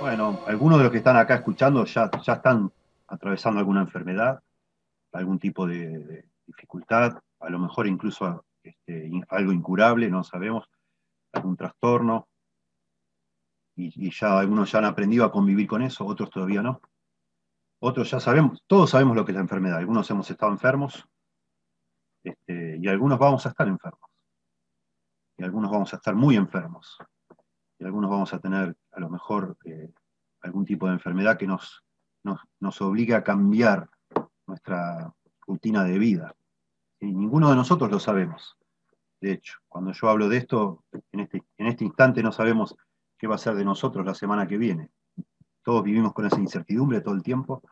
Bueno, algunos de los que están acá escuchando ya, ya están atravesando alguna enfermedad, algún tipo de, dificultad, a lo mejor incluso este, algo incurable, no sabemos, algún trastorno, y, ya algunos ya han aprendido a convivir con eso, otros todavía no. Otros ya sabemos, todos sabemos lo que es la enfermedad, algunos hemos estado enfermos, este, y algunos vamos a estar enfermos, y algunos vamos a estar muy enfermos, y algunos vamos a tener a lo mejor eh, algún tipo de enfermedad que nos, nos, obligue a cambiar nuestra rutina de vida. Y ninguno de nosotros lo sabemos. De hecho, cuando yo hablo de esto, en este, en este instante no sabemos qué va a ser de nosotros la semana que viene. Todos vivimos con esa incertidumbre todo el tiempo.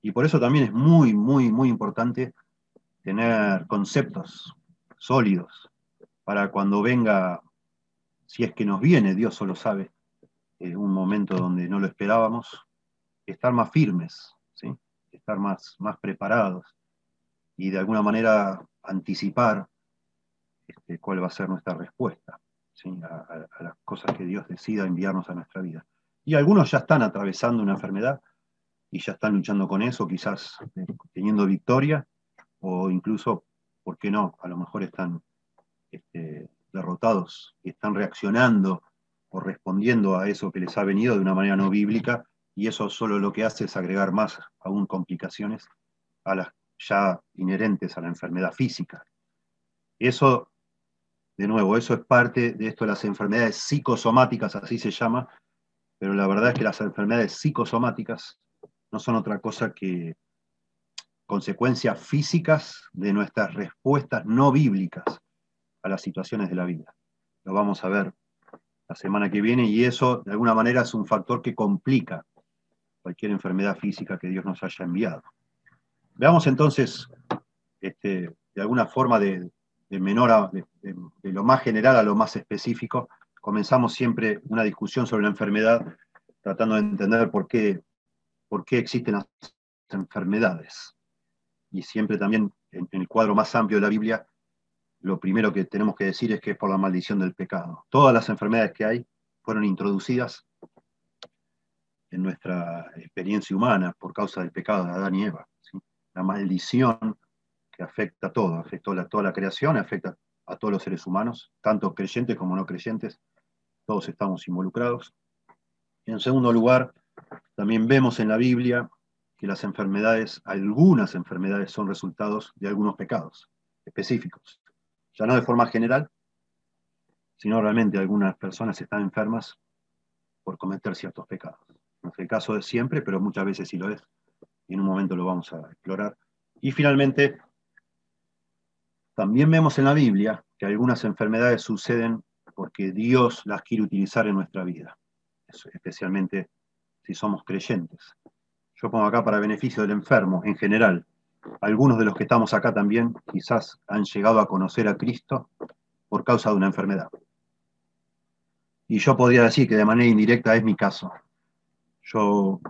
Y por eso también es muy, muy, muy importante tener conceptos sólidos para cuando venga, si es que nos viene, Dios solo sabe, eh, un momento donde no lo esperábamos, estar más firmes, ¿sí? estar más, más preparados y de alguna manera anticipar este, cuál va a ser nuestra respuesta a, las cosas que Dios decida enviarnos a nuestra vida. Y algunos ya están atravesando una enfermedad y ya están luchando con eso, quizás eh, teniendo victoria, o incluso, ¿por qué no? A lo mejor están este, derrotados están reaccionando o respondiendo a eso que les ha venido de una manera no bíblica, y eso solo lo que hace es agregar más aún complicaciones a las ya inherentes a la enfermedad física. Eso, de nuevo, eso es parte de esto de las enfermedades psicosomáticas, así se llama, pero la verdad es que las enfermedades psicosomáticas no son otra cosa que consecuencias físicas de nuestras respuestas no bíblicas a las situaciones de la vida. Lo vamos a ver la semana que viene y eso de alguna manera es un factor que complica cualquier enfermedad física que Dios nos haya enviado. Veamos entonces, este, de alguna forma, de, menor a, de, lo más general a lo más específico, comenzamos siempre una discusión sobre la enfermedad, tratando de entender por qué, por qué existen las enfermedades. Y siempre también en el cuadro más amplio de la Biblia lo primero que tenemos que decir es que es por la maldición del pecado. Todas las enfermedades que hay fueron introducidas en nuestra experiencia humana por causa del pecado de Adán y Eva. La maldición que afecta a todo, afecta a toda la creación, afecta a todos los seres humanos, tanto creyentes como no creyentes, todos estamos involucrados. en segundo lugar, también vemos en la Biblia que las enfermedades, algunas enfermedades son resultados de algunos pecados específicos ya no de forma general, sino realmente algunas personas están enfermas por cometer ciertos pecados. No es el caso de siempre, pero muchas veces sí lo es. Y en un momento lo vamos a explorar. Y finalmente, también vemos en la Biblia que algunas enfermedades suceden porque Dios las quiere utilizar en nuestra vida, especialmente si somos creyentes. Yo pongo acá para beneficio del enfermo en general, algunos de los que estamos acá también quizás han llegado a conocer a Cristo por causa de una enfermedad. Y yo podría decir que de manera indirecta es mi caso. Yo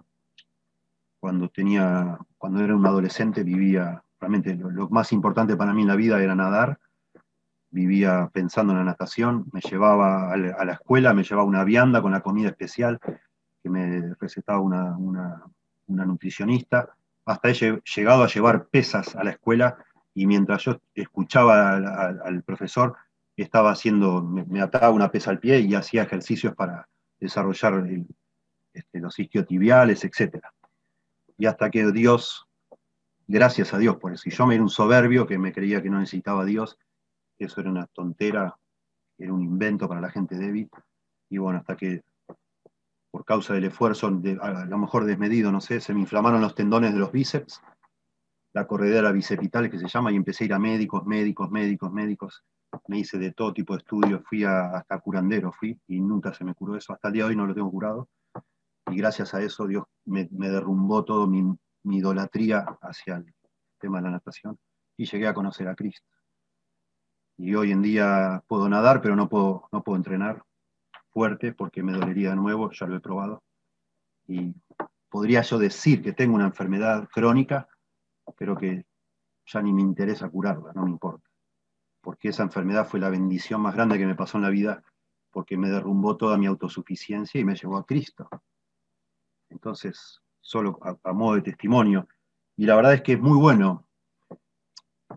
cuando tenía, cuando era un adolescente vivía, realmente lo, más importante para mí en la vida era nadar. Vivía pensando en la natación, me llevaba a la, escuela, me llevaba una vianda con la comida especial que me recetaba una, una nutricionista hasta he llegado a llevar pesas a la escuela y mientras yo escuchaba al, profesor, estaba haciendo, me, ataba una pesa al pie y hacía ejercicios para desarrollar este, los isquiotibiales, etc. Y hasta que Dios, gracias a Dios por eso, y yo me era un soberbio que me creía que no necesitaba a Dios, eso era una tontera, era un invento para la gente débil, y bueno, hasta que por causa del esfuerzo, a lo mejor desmedido, no sé, se me inflamaron los tendones de los bíceps, la corredera bicepital que se llama, y empecé a ir a médicos, médicos, médicos, médicos. Me hice de todo tipo de estudios, fui hasta curandero, fui, y nunca se me curó eso. Hasta el día de hoy no lo tengo curado. Y gracias a eso Dios me, derrumbó todo mi, mi idolatría hacia el tema de la natación y llegué a conocer a Cristo. Y hoy en día puedo nadar, pero no puedo, no puedo entrenar fuerte porque me dolería de nuevo, ya lo he probado. Y podría yo decir que tengo una enfermedad crónica, pero que ya ni me interesa curarla, no me importa. Porque esa enfermedad fue la bendición más grande que me pasó en la vida porque me derrumbó toda mi autosuficiencia y me llevó a Cristo. Entonces, solo a, modo de testimonio. Y la verdad es que es muy bueno,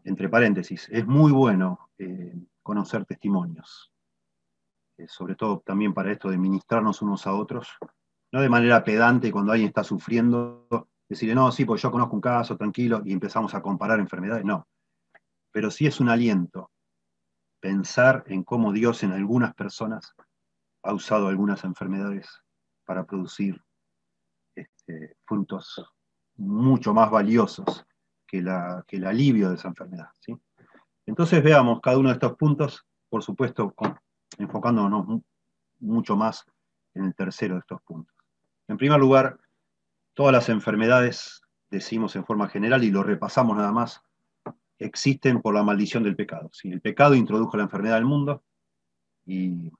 entre paréntesis, es muy bueno eh, conocer testimonios. Eh, sobre todo también para esto de ministrarnos unos a otros, no de manera pedante cuando alguien está sufriendo, decirle, no, sí, pues yo conozco un caso, tranquilo, y empezamos a comparar enfermedades, no. Pero sí es un aliento pensar en cómo Dios en algunas personas ha usado algunas enfermedades para producir este, frutos mucho más valiosos que, la, que, el alivio de esa enfermedad. ¿sí? Entonces veamos cada uno de estos puntos, por supuesto, enfocándonos mucho más en el tercero de estos puntos. En primer lugar, todas las enfermedades, decimos en forma general y lo repasamos nada más, existen por la maldición del pecado. Si El pecado introdujo la enfermedad al mundo y,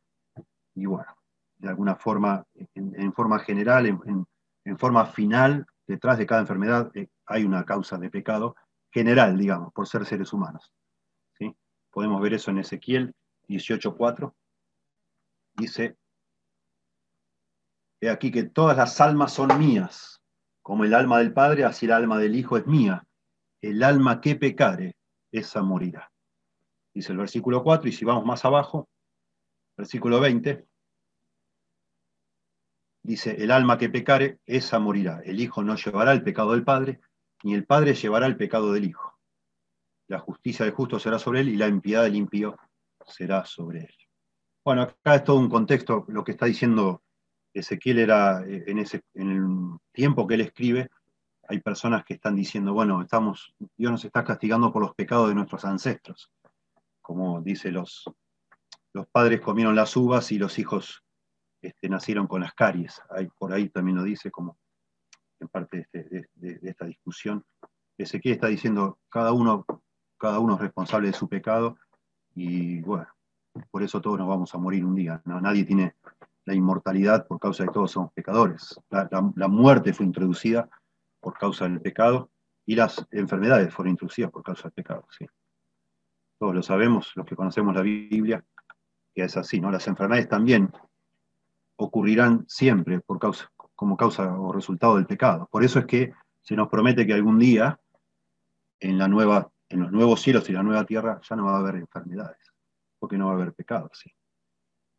bueno, de alguna forma, en, forma general, en, forma final, detrás de cada enfermedad eh, hay una causa de pecado general, digamos, por ser seres humanos. ¿sí? Podemos ver eso en Ezequiel 18.4. Dice, he aquí que todas las almas son mías, como el alma del Padre, así el alma del Hijo es mía el alma que pecare, esa morirá. Dice el versículo 4, y si vamos más abajo, versículo 20, dice, el alma que pecare, esa morirá. El Hijo no llevará el pecado del Padre, ni el Padre llevará el pecado del Hijo. La justicia del justo será sobre él y la impiedad del impío será sobre él. Bueno, acá es todo un contexto, lo que está diciendo Ezequiel era eh, en, ese, en el tiempo que él escribe, hay personas que están diciendo, bueno, estamos, Dios nos está castigando por los pecados de nuestros ancestros. Como dice, los, los padres comieron las uvas y los hijos este, nacieron con las caries. Hay, por ahí también lo dice como en parte de, esta discusión. Ezequiel está diciendo, cada uno, cada uno es responsable de su pecado y bueno, por eso todos nos vamos a morir un día. Nadie tiene la inmortalidad por causa de todos somos pecadores. la muerte fue introducida por causa del pecado y las enfermedades fueron introducidas por causa del pecado. ¿sí? Todos lo sabemos, los que conocemos la Biblia, que es así, ¿no? Las enfermedades también ocurrirán siempre por causa, como causa o resultado del pecado. Por eso es que se nos promete que algún día, en, la nueva, en los nuevos cielos y la nueva tierra, ya no va a haber enfermedades, porque no va a haber pecado. ¿sí?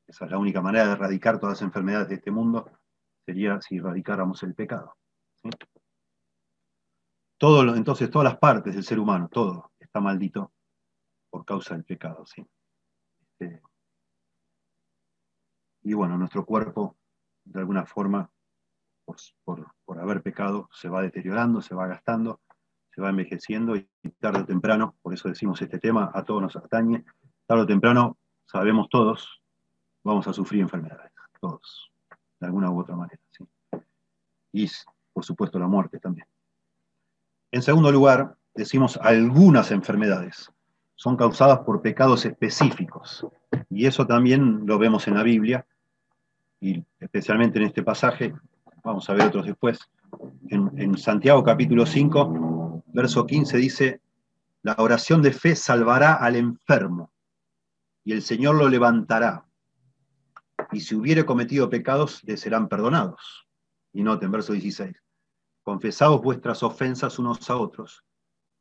Esa es la única manera de erradicar todas las enfermedades de este mundo, sería si erradicáramos el pecado. ¿sí? Entonces, todas las partes del ser humano, todo está maldito por causa del pecado. ¿sí? Este, y bueno, nuestro cuerpo, de alguna forma, por, haber pecado, se va deteriorando, se va gastando, se va envejeciendo y tarde o temprano, por eso decimos este tema, a todos nos atañe, tarde o temprano, sabemos todos, vamos a sufrir enfermedades, todos, de alguna u otra manera. ¿sí? Y por supuesto la muerte también. En segundo lugar, decimos algunas enfermedades son causadas por pecados específicos. Y eso también lo vemos en la Biblia, y especialmente en este pasaje, vamos a ver otros después. En, Santiago capítulo 5, verso 15 dice, la oración de fe salvará al enfermo, y el Señor lo levantará. Y si hubiere cometido pecados, le serán perdonados. Y noten, verso 16 confesaos vuestras ofensas unos a otros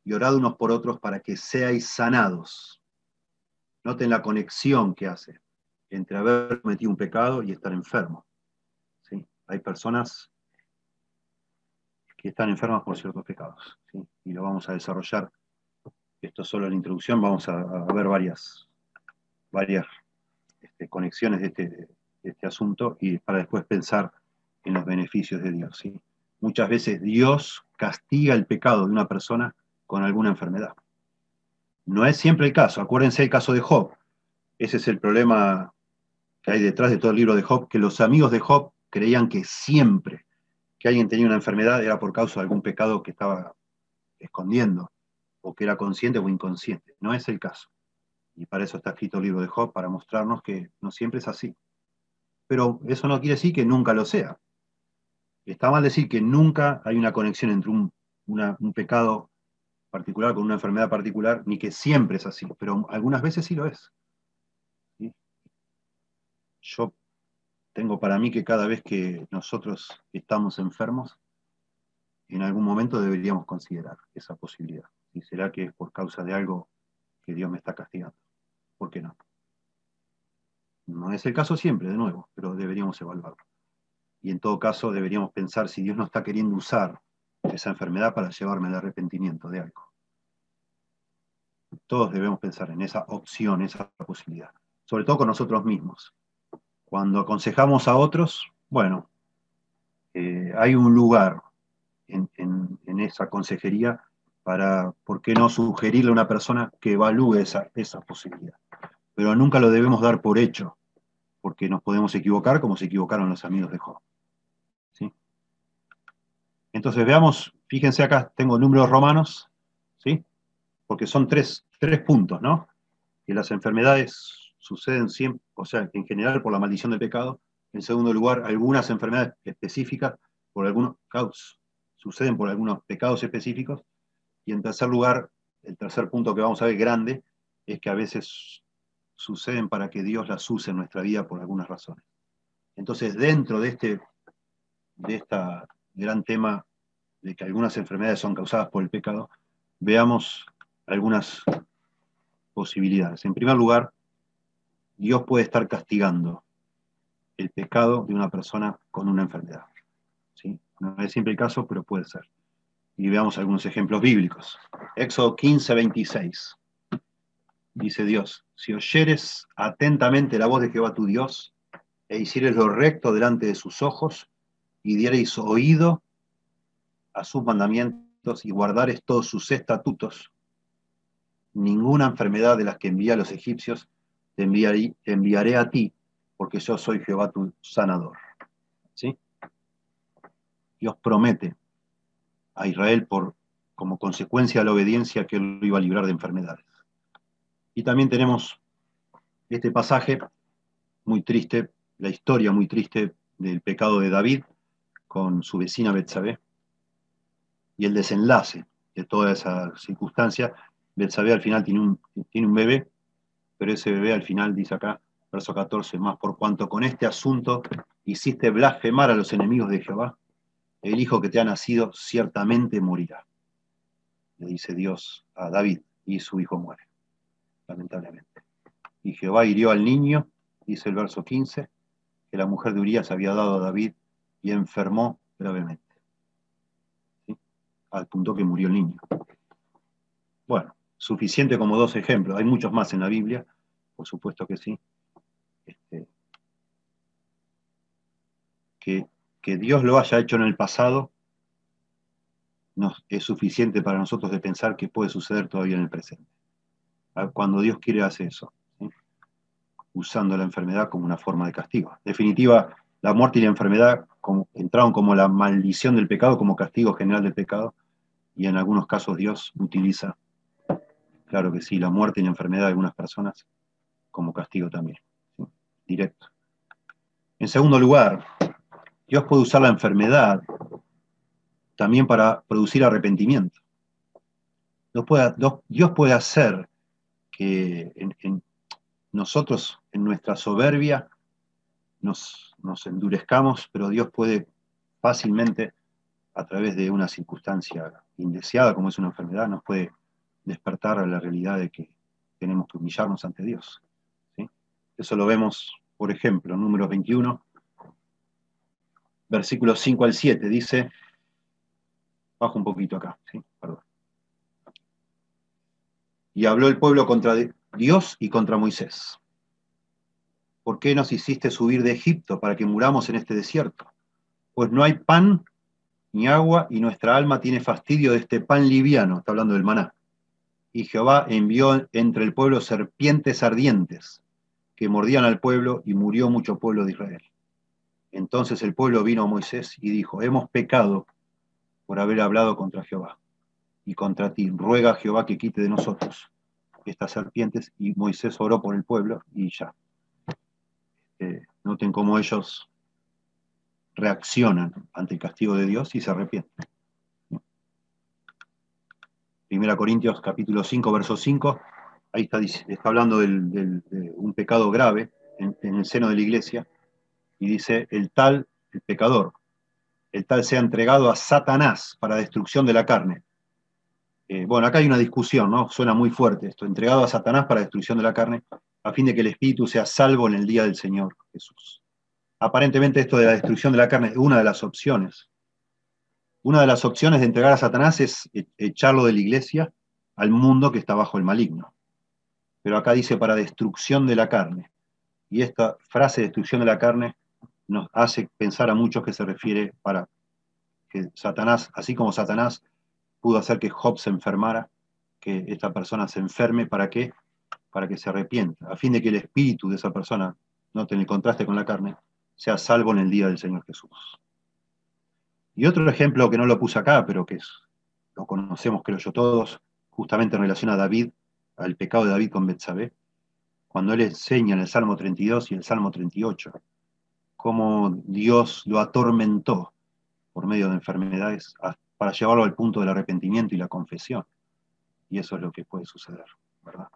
y orad unos por otros para que seáis sanados. Noten la conexión que hace entre haber cometido un pecado y estar enfermo. ¿Sí? Hay personas que están enfermas por ciertos pecados, y lo vamos a desarrollar. Esto es solo la introducción, vamos a, ver varias, varias este, conexiones de este, de este asunto y para después pensar en los beneficios de Dios. muchas veces Dios castiga el pecado de una persona con alguna enfermedad. No es siempre el caso. Acuérdense el caso de Job. Ese es el problema que hay detrás de todo el libro de Job, que los amigos de Job creían que siempre que alguien tenía una enfermedad era por causa de algún pecado que estaba escondiendo, o que era consciente o inconsciente. No es el caso. Y para eso está escrito el libro de Job, para mostrarnos que no siempre es así. Pero eso no quiere decir que nunca lo sea. Está mal decir que nunca hay una conexión entre un, pecado particular con una enfermedad particular, ni que siempre es así, pero algunas veces sí lo es. yo tengo para mí que cada vez que nosotros estamos enfermos, en algún momento deberíamos considerar esa posibilidad. ¿Y será que es por causa de algo que Dios me está castigando? ¿Por qué no? No es el caso siempre, de nuevo, pero deberíamos evaluarlo. Y en todo caso deberíamos pensar si Dios no está queriendo usar esa enfermedad para llevarme al arrepentimiento de algo. Todos debemos pensar en esa opción, esa posibilidad, sobre todo con nosotros mismos. Cuando aconsejamos a otros, bueno, eh, hay un lugar en, esa consejería para, ¿por qué no sugerirle a una persona que evalúe esa, esa posibilidad? Pero nunca lo debemos dar por hecho, porque nos podemos equivocar como se equivocaron los amigos de Job. ¿sí? Entonces veamos, fíjense acá, tengo números romanos, ¿sí? porque son tres, tres puntos, ¿no? Que las enfermedades suceden siempre, o sea, en general por la maldición del pecado. En segundo lugar, algunas enfermedades específicas por algunos causas suceden por algunos pecados específicos. Y en tercer lugar, el tercer punto que vamos a ver grande es que a veces suceden para que Dios las use en nuestra vida por algunas razones. Entonces, dentro de este de esta gran tema de que algunas enfermedades son causadas por el pecado, veamos algunas posibilidades. En primer lugar, Dios puede estar castigando el pecado de una persona con una enfermedad. ¿sí? No es siempre el caso, pero puede ser. Y veamos algunos ejemplos bíblicos. Éxodo 15, 26. Dice Dios, si oyeres atentamente la voz de Jehová tu Dios, e hicieres lo recto delante de sus ojos, y diereis oído a sus mandamientos y guardares todos sus estatutos, ninguna enfermedad de las que envía a los egipcios te enviaré, a ti, porque yo soy Jehová tu sanador. ¿Sí? Dios promete a Israel por, como consecuencia de la obediencia que él lo iba a librar de enfermedades. Y también tenemos este pasaje muy triste, la historia muy triste del pecado de David con su vecina Betsabé y el desenlace de toda esa circunstancia Betsabé al final tiene un, tiene un bebé, pero ese bebé al final dice acá, verso 14, más por cuanto con este asunto hiciste blasfemar a los enemigos de Jehová, el hijo que te ha nacido ciertamente morirá. Le dice Dios a David, y su hijo muere, lamentablemente. Y Jehová hirió al niño, dice el verso 15, que la mujer de Urias había dado a David y enfermó gravemente. Al punto que murió el niño. Bueno, suficiente como dos ejemplos. Hay muchos más en la Biblia, por supuesto que sí. Este, que, Dios lo haya hecho en el pasado es suficiente para nosotros de pensar que puede suceder todavía en el presente. Cuando Dios quiere hacer eso, usando la enfermedad como una forma de castigo. En definitiva, la muerte y la enfermedad entraron como la maldición del pecado, como castigo general del pecado, y en algunos casos Dios utiliza Claro que sí, la muerte y la enfermedad de algunas personas como castigo también, directo. En segundo lugar, Dios puede usar la enfermedad también para producir arrepentimiento. Dios puede, hacer que nosotros en nuestra soberbia nos, nos endurezcamos, pero Dios puede fácilmente, a través de una circunstancia indeseada como es una enfermedad, nos puede despertar a la realidad de que tenemos que humillarnos ante Dios. Eso lo vemos, por ejemplo, en número 21, versículos 5 al 7, dice, bajo un poquito acá, ¿sí? Perdón. Y habló el pueblo contra Dios y contra Moisés. ¿Por qué nos hiciste subir de Egipto para que muramos en este desierto? Pues no hay pan ni agua y nuestra alma tiene fastidio de este pan liviano, está hablando del maná y Jehová envió entre el pueblo serpientes ardientes que mordían al pueblo y murió mucho pueblo de Israel. Entonces el pueblo vino a Moisés y dijo, hemos pecado por haber hablado contra Jehová y contra ti. Ruega a Jehová que quite de nosotros estas serpientes. Y Moisés oró por el pueblo y ya. Eh, noten cómo ellos reaccionan ante el castigo de Dios y se arrepienten. Primera Corintios capítulo 5, verso 5, ahí está, está hablando de un pecado grave en, en el seno de la iglesia, y dice, el tal, el pecador, el tal sea entregado a Satanás para destrucción de la carne. Eh, bueno, acá hay una discusión, ¿no? Suena muy fuerte esto, entregado a Satanás para destrucción de la carne, a fin de que el espíritu sea salvo en el día del Señor Jesús. Aparentemente esto de la destrucción de la carne es una de las opciones. Una de las opciones de entregar a Satanás es e-, echarlo de la iglesia al mundo que está bajo el maligno. Pero acá dice para destrucción de la carne. Y esta frase destrucción de la carne nos hace pensar a muchos que se refiere para que Satanás, así como Satanás pudo hacer que Job se enfermara, que esta persona se enferme, ¿para qué? Para que se arrepienta, a fin de que el espíritu de esa persona, noten el contraste con la carne, sea salvo en el día del Señor Jesús. Y otro ejemplo que no lo puse acá, pero que es, lo conocemos creo yo todos, justamente en relación a David, al pecado de David con Betsabé, cuando él enseña en el Salmo 32 y el Salmo 38, cómo Dios lo atormentó por medio de enfermedades para llevarlo al punto del arrepentimiento y la confesión. Y eso es lo que puede suceder, ¿verdad?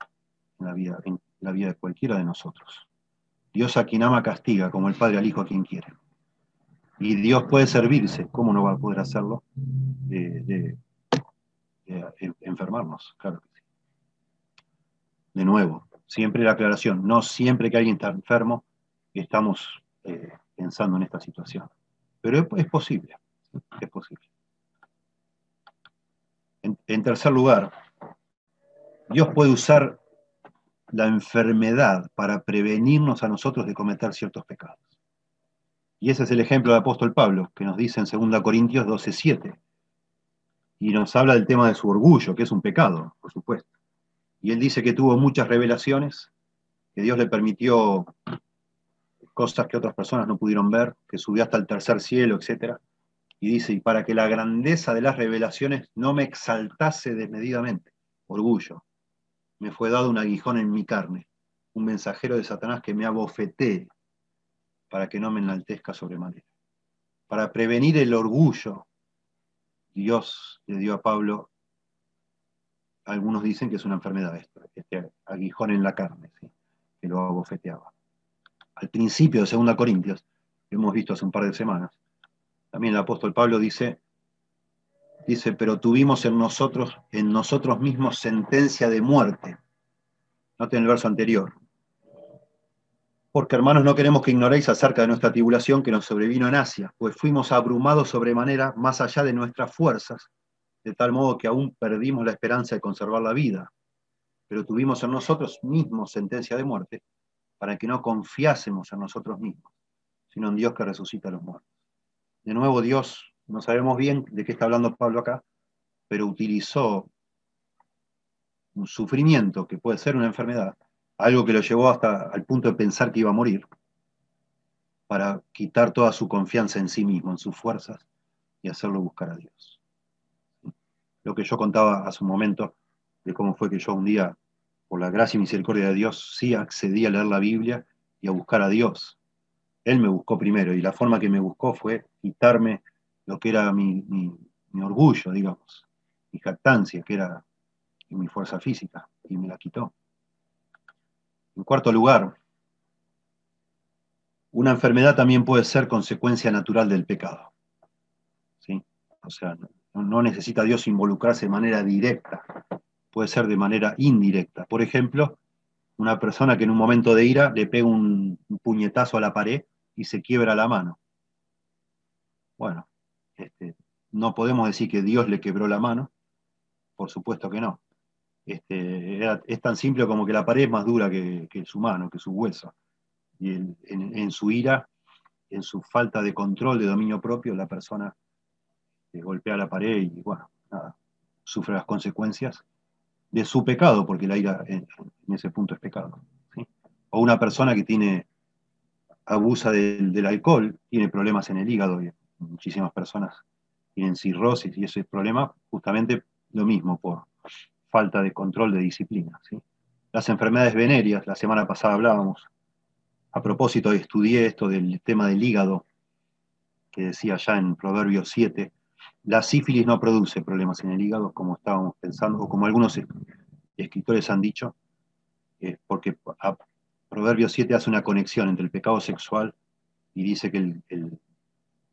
En la vida, en la vida de cualquiera de nosotros. Dios a quien ama castiga, como el Padre al Hijo a quien quiere. Y Dios puede servirse, ¿cómo no va a poder hacerlo? De, enfermarnos, claro que sí. De nuevo, siempre la aclaración, no siempre que alguien está enfermo estamos eh, pensando en esta situación. Pero es, posible, es posible. En, tercer lugar, Dios puede usar la enfermedad para prevenirnos a nosotros de cometer ciertos pecados. Y ese es el ejemplo del apóstol Pablo, que nos dice en 2 Corintios 12:7. Y nos habla del tema de su orgullo, que es un pecado, por supuesto. Y él dice que tuvo muchas revelaciones, que Dios le permitió cosas que otras personas no pudieron ver, que subió hasta el tercer cielo, etc. Y dice, y para que la grandeza de las revelaciones no me exaltase desmedidamente, orgullo, me fue dado un aguijón en mi carne, un mensajero de Satanás que me abofetee para que no me enaltezca sobremanera. Para prevenir el orgullo, Dios le dio a Pablo, algunos dicen que es una enfermedad esto, este aguijón en la carne, que lo abofeteaba al principio de 2 Corintios, que hemos visto hace un par de semanas, también el apóstol Pablo dice, dice, pero tuvimos en nosotros, en nosotros mismos sentencia de muerte. Noten el verso anterior. Porque hermanos, no queremos que ignoréis acerca de nuestra tribulación que nos sobrevino en Asia, pues fuimos abrumados sobremanera más allá de nuestras fuerzas, de tal modo que aún perdimos la esperanza de conservar la vida. Pero tuvimos en nosotros mismos sentencia de muerte, para que no confiásemos en nosotros mismos, sino en Dios que resucita a los muertos. De nuevo, Dios, no sabemos bien de qué está hablando Pablo acá, pero utilizó un sufrimiento que puede ser una enfermedad, algo que lo llevó hasta al punto de pensar que iba a morir, para quitar toda su confianza en sí mismo, en sus fuerzas, y hacerlo buscar a Dios. Lo que yo contaba hace un momento, de cómo fue que yo un día por la gracia y misericordia de Dios, sí accedí a leer la Biblia y a buscar a Dios. Él me buscó primero y la forma que me buscó fue quitarme lo que era mi, orgullo, digamos, mi jactancia, que era mi fuerza física, y me la quitó. En cuarto lugar, una enfermedad también puede ser consecuencia natural del pecado. ¿sí? O sea, no necesita Dios involucrarse de manera directa puede ser de manera indirecta. Por ejemplo, una persona que en un momento de ira le pega un, puñetazo a la pared y se quiebra la mano. Bueno, este, no podemos decir que Dios le quebró la mano, por supuesto que no. Este, es tan simple como que la pared es más dura que, su mano, que su hueso. Y en, su ira, en su falta de control, de dominio propio, la persona eh, golpea la pared y, bueno, nada, sufre las consecuencias de su pecado, porque la ira en, ese punto es pecado. O una persona que tiene, abusa del alcohol, tiene problemas en el hígado, y muchísimas personas tienen cirrosis y ese problema justamente lo mismo por falta de control de disciplina. Las enfermedades venéreas, la semana pasada hablábamos, a propósito estudié esto del tema del hígado, que decía ya en Proverbios 7, la sífilis no produce problemas en el hígado, como estábamos pensando, o como algunos escritores han dicho, porque Proverbio 7 hace una conexión entre el pecado sexual y dice que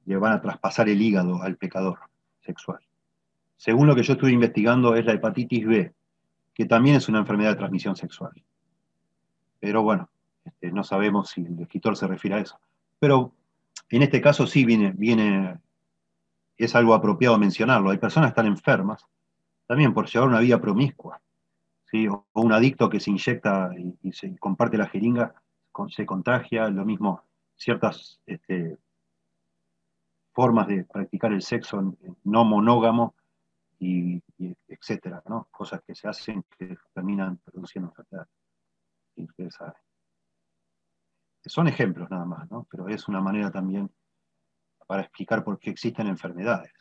le van a traspasar el hígado al pecador sexual. Según lo que yo estuve investigando, es la hepatitis B, que también es una enfermedad de transmisión sexual. Pero bueno, este, no sabemos si el escritor se refiere a eso. Pero en este caso sí viene, viene, es algo apropiado mencionarlo. Hay personas que están enfermas también por llevar una vida promiscua. ¿sí? O, un adicto que se inyecta y, se comparte la jeringa, se contagia, lo mismo ciertas este, formas de practicar el sexo no monógamo y, etcétera, ¿no? Cosas que se hacen que terminan produciendo enfermedades. Son ejemplos nada más, ¿no? Pero es una manera también para explicar por qué existen enfermedades.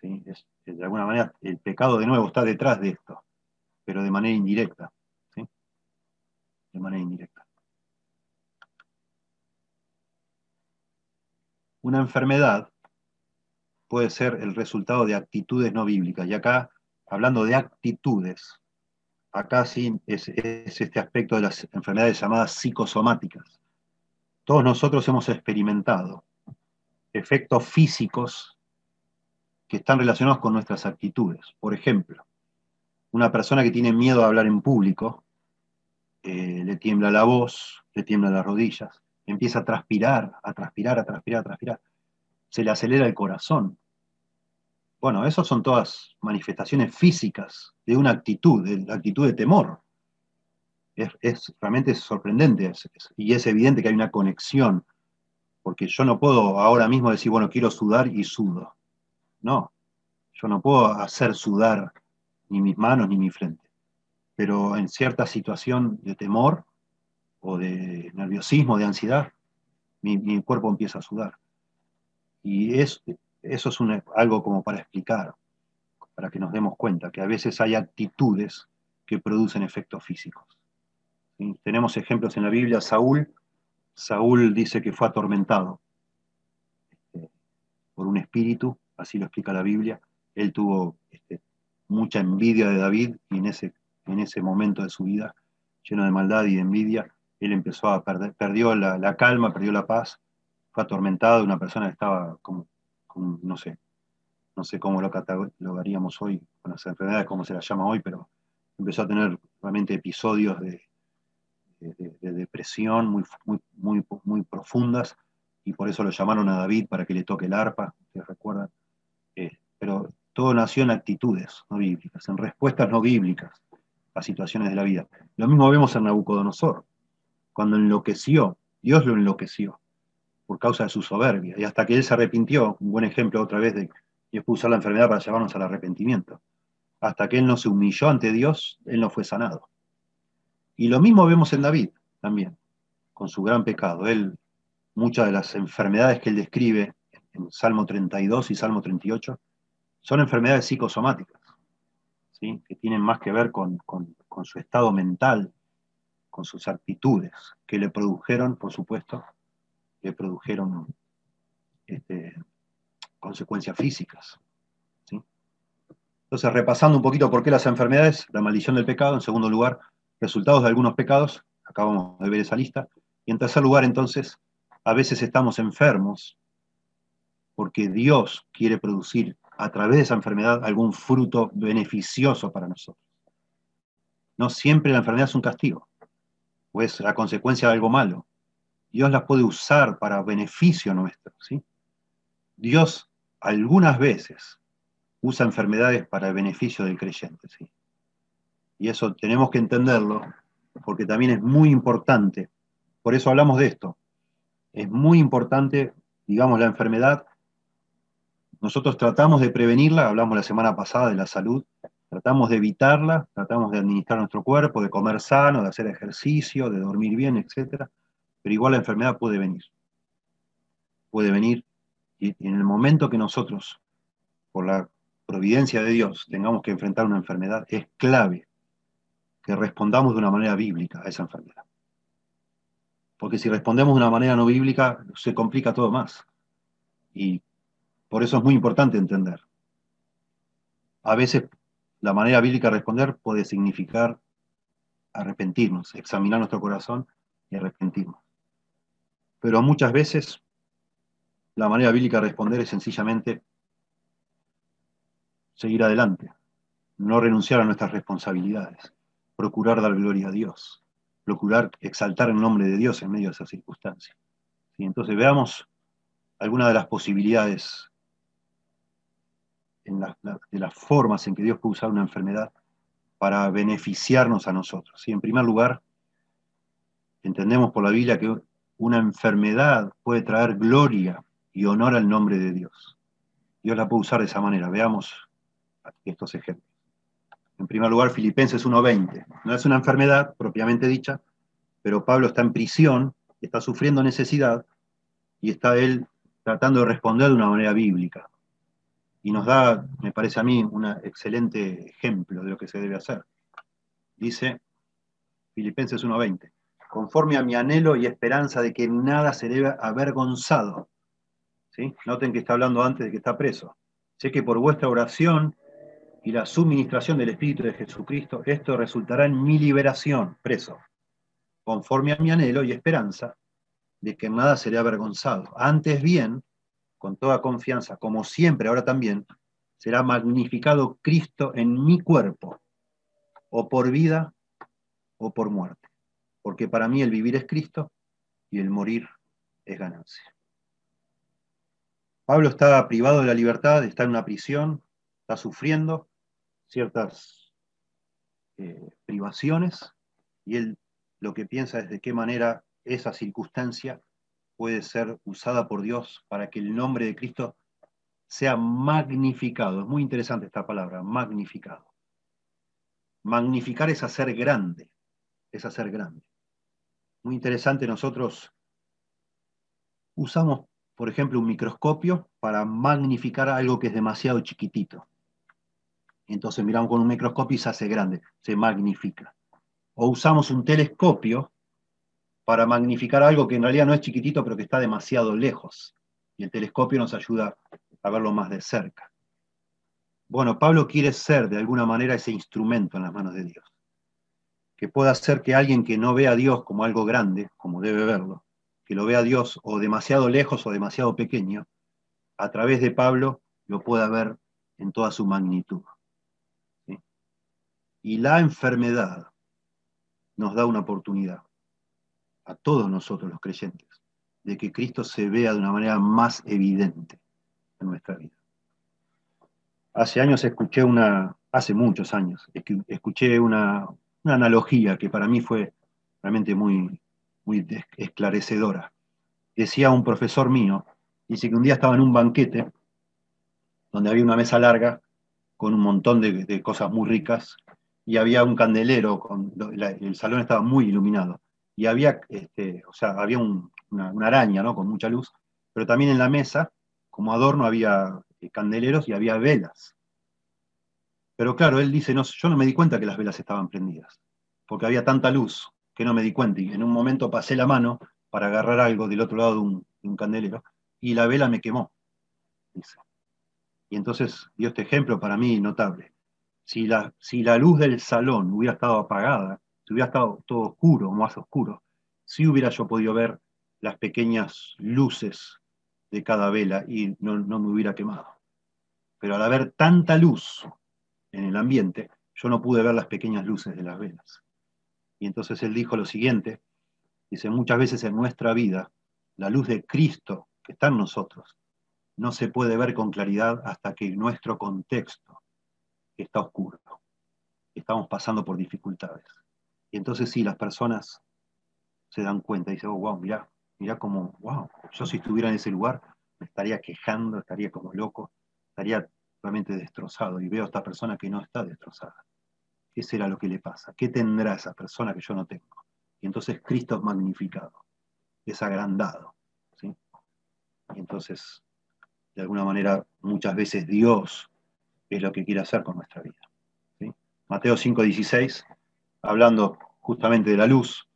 ¿sí? de alguna manera el pecado de nuevo está detrás de esto, pero de manera indirecta. ¿sí? De manera indirecta. Una enfermedad puede ser el resultado de actitudes no bíblicas. Y acá, hablando de actitudes, acá sí es, este aspecto de las enfermedades llamadas psicosomáticas. Todos nosotros hemos experimentado efectos físicos que están relacionados con nuestras actitudes. Por ejemplo, una persona que tiene miedo a hablar en público, eh, le tiembla la voz, le tiemblan las rodillas, empieza a transpirar, a transpirar, a transpirar, a transpirar se le acelera el corazón. Bueno, esas son todas manifestaciones físicas de una actitud, de la actitud de temor. Es, realmente sorprendente y es evidente que hay una conexión, porque yo no puedo ahora mismo decir, bueno, quiero sudar y sudo. No, yo no puedo hacer sudar ni mis manos ni mi frente. Pero en cierta situación de temor o de nerviosismo, de ansiedad, mi cuerpo empieza a sudar. Y eso es algo como para explicar, para que nos demos cuenta, que a veces hay actitudes que producen efectos físicos. Tenemos ejemplos en la Biblia, Saúl, Saúl dice que fue atormentado este, por un espíritu, así lo explica la Biblia. Él tuvo este, mucha envidia de David y en ese, en ese momento de su vida, lleno de maldad y de envidia, él empezó a perder, perdió la calma, perdió la paz atormentado, una persona que estaba como, no sé, no sé cómo lo catalogaríamos hoy, con las enfermedades, cómo se las llama hoy, pero empezó a tener realmente episodios de, depresión muy, muy, muy, muy profundas, y por eso lo llamaron a David para que le toque el arpa, ustedes recuerdan. Eh, pero todo nació en actitudes no bíblicas, en respuestas no bíblicas a situaciones de la vida. Lo mismo vemos en Nabucodonosor, cuando enloqueció, Dios lo enloqueció por causa de su soberbia. Y hasta que él se arrepintió, un buen ejemplo otra vez de puso usar la enfermedad para llevarnos al arrepentimiento. Hasta que él no se humilló ante Dios, él no fue sanado. Y lo mismo vemos en David también, con su gran pecado. Él, muchas de las enfermedades que él describe en Salmo 32 y Salmo 38 son enfermedades psicosomáticas, ¿sí? que tienen más que ver con, con su estado mental, con sus actitudes, que le produjeron, por supuesto, que produjeron este, consecuencias físicas. Entonces, repasando un poquito por qué las enfermedades, la maldición del pecado, en segundo lugar, resultados de algunos pecados, acabamos de ver esa lista, y en tercer lugar, entonces, a veces estamos enfermos porque Dios quiere producir a través de esa enfermedad algún fruto beneficioso para nosotros. No siempre la enfermedad es un castigo, o es la consecuencia de algo malo. Dios las puede usar para beneficio nuestro. ¿sí? Dios algunas veces usa enfermedades para el beneficio del creyente. ¿sí? Y eso tenemos que entenderlo porque también es muy importante. Por eso hablamos de esto. Es muy importante, digamos, la enfermedad. Nosotros tratamos de prevenirla, hablamos la semana pasada de la salud, tratamos de evitarla, tratamos de administrar nuestro cuerpo, de comer sano, de hacer ejercicio, de dormir bien, etcétera pero igual la enfermedad puede venir. Puede venir y, en el momento que nosotros, por la providencia de Dios, tengamos que enfrentar una enfermedad, es clave que respondamos de una manera bíblica a esa enfermedad. Porque si respondemos de una manera no bíblica, se complica todo más. Y por eso es muy importante entender. A veces la manera bíblica de responder puede significar arrepentirnos, examinar nuestro corazón y arrepentirnos. Pero muchas veces la manera bíblica de responder es sencillamente seguir adelante, no renunciar a nuestras responsabilidades, procurar dar gloria a Dios, procurar exaltar el nombre de Dios en medio de esas circunstancias. Y entonces veamos algunas de las posibilidades, de las formas en que Dios puede usar una enfermedad para beneficiarnos a nosotros. En primer lugar, entendemos por la Biblia que una enfermedad puede traer gloria y honor al nombre de Dios. Dios la puede usar de esa manera. Veamos estos ejemplos. En primer lugar, Filipenses 1.20. No es una enfermedad propiamente dicha, pero Pablo está en prisión, está sufriendo necesidad y está él tratando de responder de una manera bíblica. Y nos da, me parece a mí, un excelente ejemplo de lo que se debe hacer. Dice Filipenses 1.20, conforme a mi anhelo y esperanza de que nada se debe avergonzado. ¿Sí? Noten que está hablando antes de que está preso. Sé que por vuestra oración y la suministración del Espíritu de Jesucristo, esto resultará en mi liberación, preso, conforme a mi anhelo y esperanza de que nada seré avergonzado. Antes bien, con toda confianza, como siempre, ahora también, será magnificado Cristo en mi cuerpo, o por vida o por muerte. Porque para mí el vivir es Cristo y el morir es ganancia. Pablo está privado de la libertad, está en una prisión, está sufriendo ciertas eh, privaciones y él lo que piensa es de qué manera esa circunstancia puede ser usada por Dios para que el nombre de Cristo sea magnificado. Es muy interesante esta palabra, magnificado. Magnificar es hacer grande, es hacer grande. Muy interesante, nosotros usamos, por ejemplo, un microscopio para magnificar algo que es demasiado chiquitito. Entonces miramos con un microscopio y se hace grande, se magnifica. O usamos un telescopio para magnificar algo que en realidad no es chiquitito, pero que está demasiado lejos. Y el telescopio nos ayuda a verlo más de cerca. Bueno, Pablo quiere ser de alguna manera ese instrumento en las manos de Dios, que pueda hacer que alguien que no vea a Dios como algo grande, como debe verlo, que lo vea a Dios o demasiado lejos o demasiado pequeño, a través de Pablo lo pueda ver en toda su magnitud. Y la enfermedad nos da una oportunidad a todos nosotros los creyentes, de que Cristo se vea de una manera más evidente en nuestra vida. Hace años escuché una, hace muchos años, escuché una, analogía que para mí fue realmente muy, muy esclarecedora. Decía un profesor mío, dice que un día estaba en un banquete donde había una mesa larga con un montón de, cosas muy ricas y había un candelero, con, el salón estaba muy iluminado y había, este, o sea, había una, araña, ¿no? Con mucha luz, pero también en la mesa, como adorno, había eh, candeleros y había velas. Pero claro, él dice, no, yo no me di cuenta que las velas estaban prendidas, porque había tanta luz que no me di cuenta. Y en un momento pasé la mano para agarrar algo del otro lado de un, de un candelero y la vela me quemó, dice. Y entonces dio este ejemplo para mí notable. Si la, si la luz del salón hubiera estado apagada, si hubiera estado todo oscuro, más oscuro, si hubiera yo podido ver las pequeñas luces de cada vela y no, no me hubiera quemado. Pero al haber tanta luz en el ambiente, yo no pude ver las pequeñas luces de las velas. Y entonces él dijo lo siguiente, dice, muchas veces en nuestra vida, la luz de Cristo que está en nosotros no se puede ver con claridad hasta que nuestro contexto está oscuro. Estamos pasando por dificultades. Y entonces sí, las personas se dan cuenta y dicen, oh, wow, mira, mira como, wow, yo si estuviera en ese lugar me estaría quejando, estaría como loco, estaría realmente destrozado. Y veo a esta persona que no está destrozada. ¿Qué será lo que le pasa? ¿Qué tendrá esa persona que yo no tengo? Y entonces Cristo es magnificado, es agrandado. ¿sí? Y entonces, de alguna manera, muchas veces Dios es lo que quiere hacer con nuestra vida. Mateo 5:16 hablando justamente de la luz,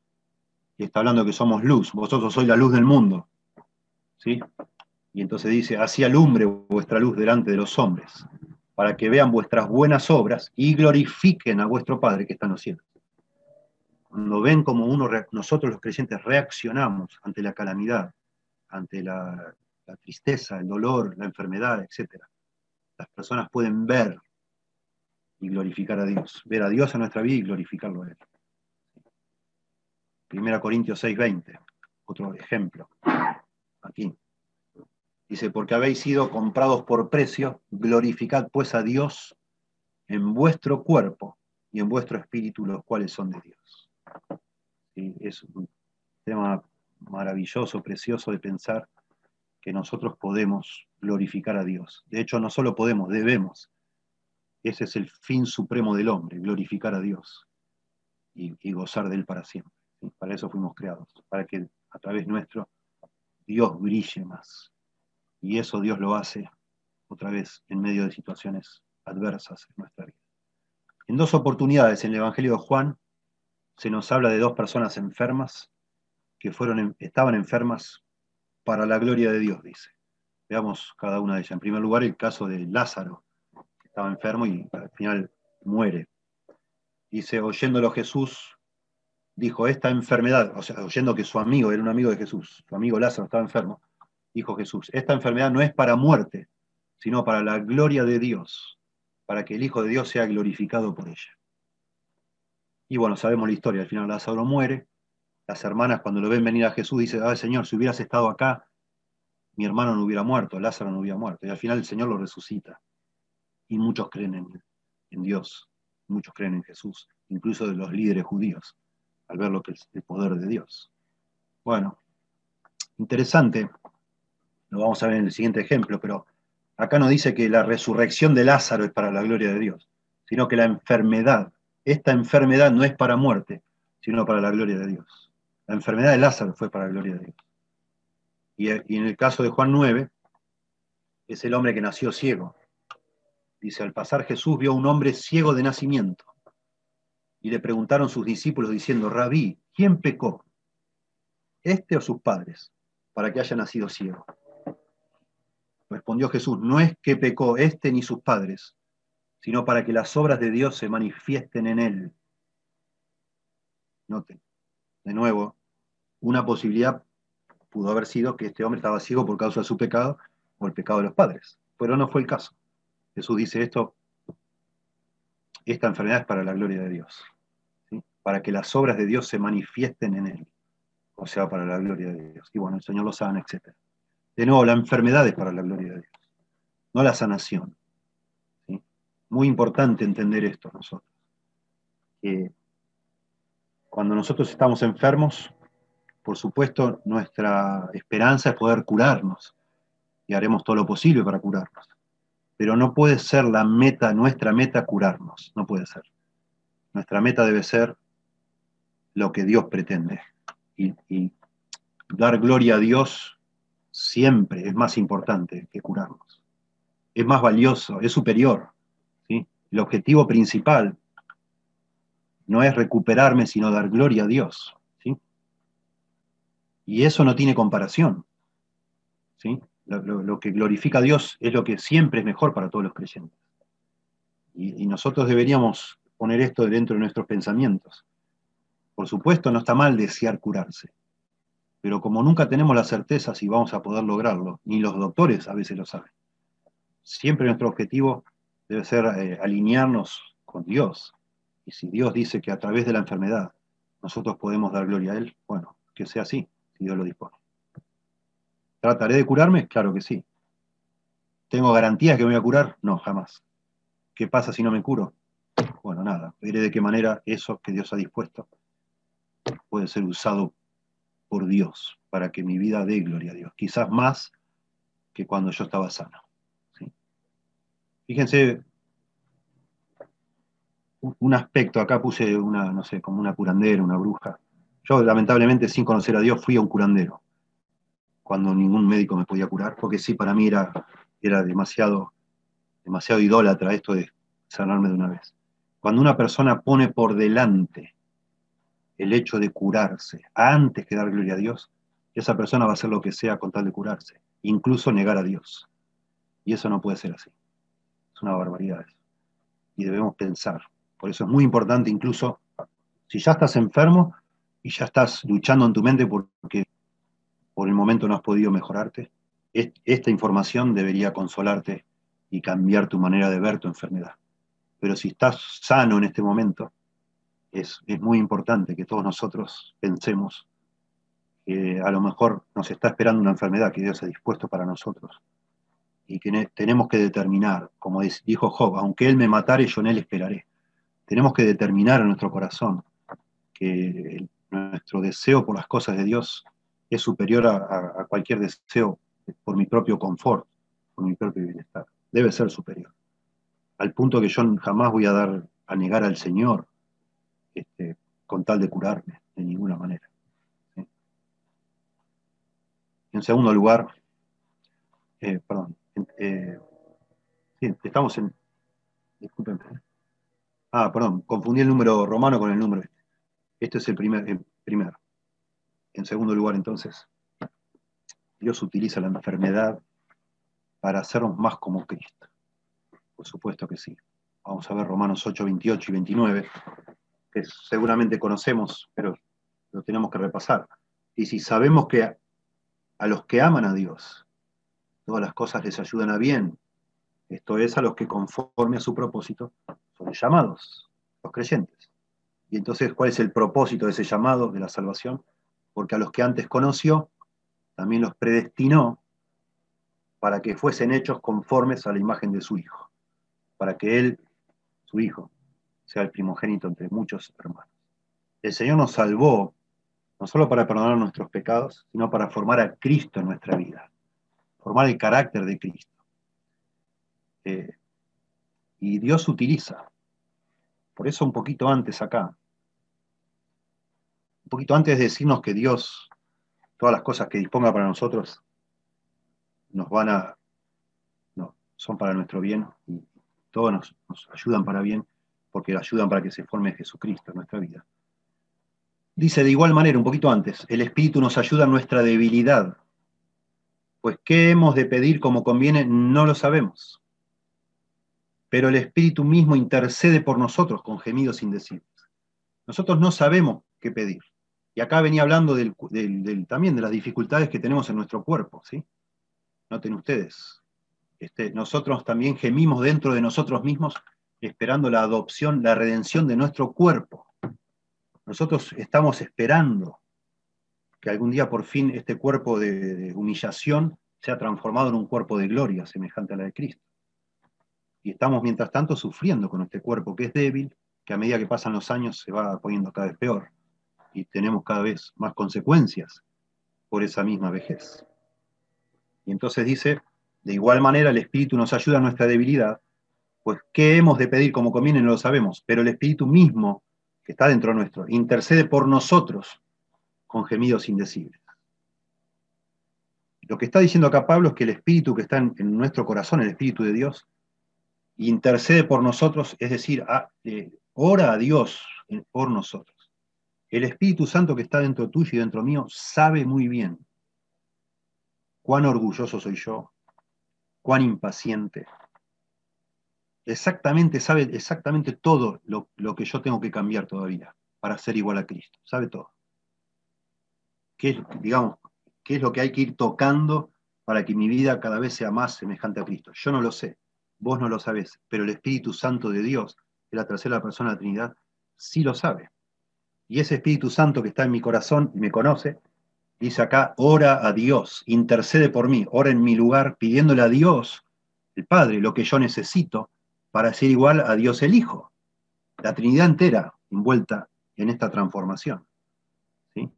y está hablando que somos luz, vosotros sois la luz del mundo. ¿Sí? Y entonces dice, así alumbre vuestra luz delante de los hombres, para que vean vuestras buenas obras y glorifiquen a vuestro Padre que está en los cielos. cuando ven como uno, nosotros los creyentes reaccionamos ante la calamidad, ante la, la tristeza, el dolor, la enfermedad, etc. Las personas pueden ver y glorificar a Dios, ver a Dios en nuestra vida y glorificarlo a Él. 1 Corintios 6:20, otro ejemplo. Aquí. Dice, porque habéis sido comprados por precio, glorificad pues a Dios en vuestro cuerpo y en vuestro espíritu, los cuales son de Dios. Es un tema maravilloso, precioso de pensar que nosotros podemos glorificar a Dios. De hecho, no solo podemos, debemos. Ese es el fin supremo del hombre, glorificar a Dios y, gozar de Él para siempre. Para eso fuimos creados, para que a través nuestro Dios brille más. Y eso Dios lo hace otra vez en medio de situaciones adversas en nuestra vida. En dos oportunidades en el Evangelio de Juan se nos habla de dos personas enfermas que fueron, estaban enfermas para la gloria de Dios, dice. Veamos cada una de ellas. En primer lugar, el caso de Lázaro, que estaba enfermo y al final muere. Dice, oyéndolo Jesús, dijo, esta enfermedad, o sea, oyendo que su amigo era un amigo de Jesús, su amigo Lázaro estaba enfermo, dijo Jesús, esta enfermedad no es para muerte, sino para la gloria de Dios, para que el Hijo de Dios sea glorificado por ella. Y bueno, sabemos la historia, al final Lázaro muere, las hermanas cuando lo ven venir a Jesús dicen, ay Señor, si hubieras estado acá, mi hermano no hubiera muerto, Lázaro no hubiera muerto. Y al final el Señor lo resucita. Y muchos creen en, en Dios, muchos creen en Jesús, incluso de los líderes judíos, al ver lo que es el poder de Dios. Bueno, interesante, lo vamos a ver en el siguiente ejemplo, pero acá no dice que la resurrección de Lázaro es para la gloria de Dios, sino que la enfermedad, esta enfermedad no es para muerte, sino para la gloria de Dios. La enfermedad de Lázaro fue para la gloria de Dios. Y, en el caso de Juan 9, es el hombre que nació ciego. Dice, al pasar Jesús vio a un hombre ciego de nacimiento. Y le preguntaron sus discípulos diciendo, Rabí, ¿quién pecó? ¿Este o sus padres? Para que haya nacido ciego. Respondió Jesús, no es que pecó este ni sus padres, sino para que las obras de Dios se manifiesten en él. Noten, de nuevo, una posibilidad pudo haber sido que este hombre estaba ciego por causa de su pecado o el pecado de los padres, pero no fue el caso. Jesús dice esto, esta enfermedad es para la gloria de Dios, para que las obras de Dios se manifiesten en él, o sea, para la gloria de Dios. Y bueno, el Señor lo sana, etc. De nuevo, la enfermedad es para la gloria de Dios, no la sanación. Muy importante entender esto nosotros. Que cuando nosotros estamos enfermos, por supuesto, nuestra esperanza es poder curarnos y haremos todo lo posible para curarnos. Pero no puede ser la meta, nuestra meta, curarnos. No puede ser. Nuestra meta debe ser lo que Dios pretende. Y, dar gloria a Dios siempre es más importante que curarnos. Es más valioso, es superior. ¿sí? El objetivo principal no es recuperarme, sino dar gloria a Dios. ¿sí? Y eso no tiene comparación. ¿sí? Lo, que glorifica a Dios es lo que siempre es mejor para todos los creyentes. Y, nosotros deberíamos poner esto dentro de nuestros pensamientos. Por supuesto, no está mal desear curarse, pero como nunca tenemos la certeza si vamos a poder lograrlo, ni los doctores a veces lo saben, siempre nuestro objetivo debe ser eh, alinearnos con Dios, y si Dios dice que a través de la enfermedad nosotros podemos dar gloria a Él, bueno, que sea así, si Dios lo dispone. ¿Trataré de curarme? Claro que sí. ¿Tengo garantías que me voy a curar? No, jamás. ¿Qué pasa si no me curo? Bueno, nada, veré de qué manera eso que Dios ha dispuesto puede ser usado por Dios para que mi vida dé gloria a Dios. Quizás más que cuando yo estaba sano. Fíjense, un aspecto, acá puse una, no sé, como una curandera, una bruja. Yo lamentablemente sin conocer a Dios fui a un curandero, cuando ningún médico me podía curar, porque sí, para mí era, era demasiado, demasiado idólatra esto de sanarme de una vez. Cuando una persona pone por delante el hecho de curarse antes que dar gloria a Dios, esa persona va a hacer lo que sea con tal de curarse, incluso negar a Dios. Y eso no puede ser así. Es una barbaridad eso. Y debemos pensar, por eso es muy importante incluso, Si ya estás enfermo y ya estás luchando en tu mente porque por el momento no has podido mejorarte, esta información debería consolarte y cambiar tu manera de ver tu enfermedad. Pero si estás sano en este momento, es, muy importante que todos nosotros pensemos que a lo mejor nos está esperando una enfermedad que Dios ha dispuesto para nosotros y que tenemos que determinar, como dijo Job, aunque Él me matare, yo en Él esperaré. Tenemos que determinar en nuestro corazón que nuestro deseo por las cosas de Dios es superior a, cualquier deseo por mi propio confort, por mi propio bienestar. Debe ser superior. Al punto que yo jamás voy a dar a negar al Señor este, con tal de curarme, de ninguna manera. En segundo lugar, eh, perdón, eh, estamos en. Disculpen. Ah, perdón, confundí el número romano con el número este. Es el primer, el primero. En segundo lugar, entonces, Dios utiliza la enfermedad para hacernos más como Cristo. Por supuesto que sí. Vamos a ver Romanos 8, 28 y 29, que seguramente conocemos, pero lo tenemos que repasar. Y si sabemos que a los que aman a Dios, todas las cosas les ayudan a bien, esto es a los que conforme a su propósito son llamados, los creyentes. Y entonces, ¿cuál es el propósito de ese llamado de la salvación? Porque a los que antes conoció, también los predestinó para que fuesen hechos conformes a la imagen de su Hijo, para que Él, su Hijo, sea el primogénito entre muchos hermanos. El Señor nos salvó no solo para perdonar nuestros pecados, sino para formar a Cristo en nuestra vida, formar el carácter de Cristo. Eh, y Dios utiliza, por eso un poquito antes acá, un poquito antes de decirnos que Dios, todas las cosas que disponga para nosotros, nos van a, no, son para nuestro bien y todos nos, nos ayudan para bien porque ayudan para que se forme Jesucristo en nuestra vida. Dice de igual manera, un poquito antes, el Espíritu nos ayuda en nuestra debilidad. Pues qué hemos de pedir como conviene, no lo sabemos. Pero el Espíritu mismo intercede por nosotros con gemidos indecibles. Nosotros no sabemos qué pedir. Y acá venía hablando también de las dificultades que tenemos en nuestro cuerpo, ¿sí? Noten ustedes. Este, nosotros también gemimos dentro de nosotros mismos esperando la adopción, la redención de nuestro cuerpo. Nosotros estamos esperando que algún día por fin este cuerpo de, humillación sea transformado en un cuerpo de gloria semejante a la de Cristo. Y estamos mientras tanto sufriendo con este cuerpo que es débil, que a medida que pasan los años se va poniendo cada vez peor y tenemos cada vez más consecuencias por esa misma vejez. Y entonces dice, de igual manera el Espíritu nos ayuda a nuestra debilidad, pues qué hemos de pedir como conviene no lo sabemos, pero el Espíritu mismo que está dentro nuestro, intercede por nosotros con gemidos indecibles. Lo que está diciendo acá Pablo es que el Espíritu que está en, nuestro corazón, el Espíritu de Dios, intercede por nosotros, es decir, eh, ora a Dios por nosotros. El Espíritu Santo que está dentro tuyo y dentro mío sabe muy bien cuán orgulloso soy yo, cuán impaciente, exactamente, sabe exactamente todo lo, que yo tengo que cambiar todavía para ser igual a Cristo. Sabe todo. ¿Qué es, digamos, qué es lo que hay que ir tocando para que mi vida cada vez sea más semejante a Cristo? Yo no lo sé, vos no lo sabés, pero el Espíritu Santo de Dios, de la tercera persona de la Trinidad, sí lo sabe. Y ese Espíritu Santo que está en mi corazón y me conoce, dice acá, ora a Dios, intercede por mí, ora en mi lugar, pidiéndole a Dios, el Padre, lo que yo necesito para ser igual a Dios el Hijo. La Trinidad entera envuelta en esta transformación. ¿sí?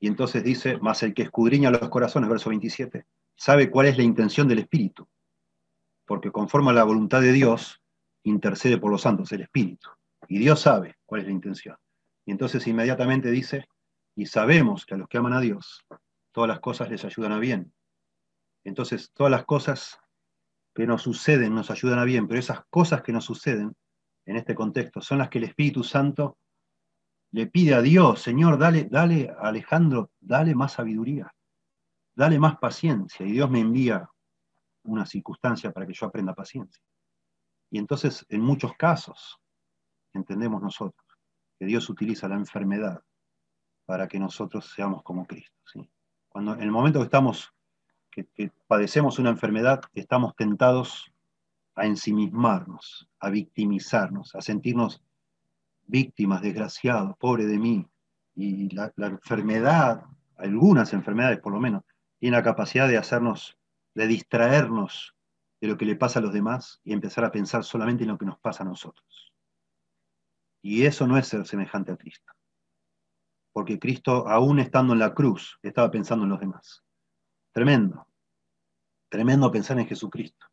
Y entonces dice, más el que escudriña los corazones, verso 27, sabe cuál es la intención del Espíritu, porque conforme a la voluntad de Dios, intercede por los santos, el Espíritu. Y Dios sabe cuál es la intención. Y entonces inmediatamente dice, y sabemos que a los que aman a Dios, todas las cosas les ayudan a bien. Entonces, todas las cosas que nos suceden nos ayudan a bien, pero esas cosas que nos suceden en este contexto son las que el Espíritu Santo le pide a Dios, Señor, dale, dale, Alejandro, dale más sabiduría, dale más paciencia. Y Dios me envía una circunstancia para que yo aprenda paciencia. Y entonces, en muchos casos, entendemos nosotros que Dios utiliza la enfermedad para que nosotros seamos como Cristo. Cuando en el momento que estamos, que, padecemos una enfermedad, estamos tentados a ensimismarnos, a victimizarnos, a sentirnos víctimas, desgraciados, pobre de mí. Y la, enfermedad, algunas enfermedades por lo menos, tienen la capacidad de hacernos, de distraernos de lo que le pasa a los demás y empezar a pensar solamente en lo que nos pasa a nosotros. Y eso no es ser semejante a Cristo. Porque Cristo, aún estando en la cruz, estaba pensando en los demás. Tremendo. Tremendo pensar en Jesucristo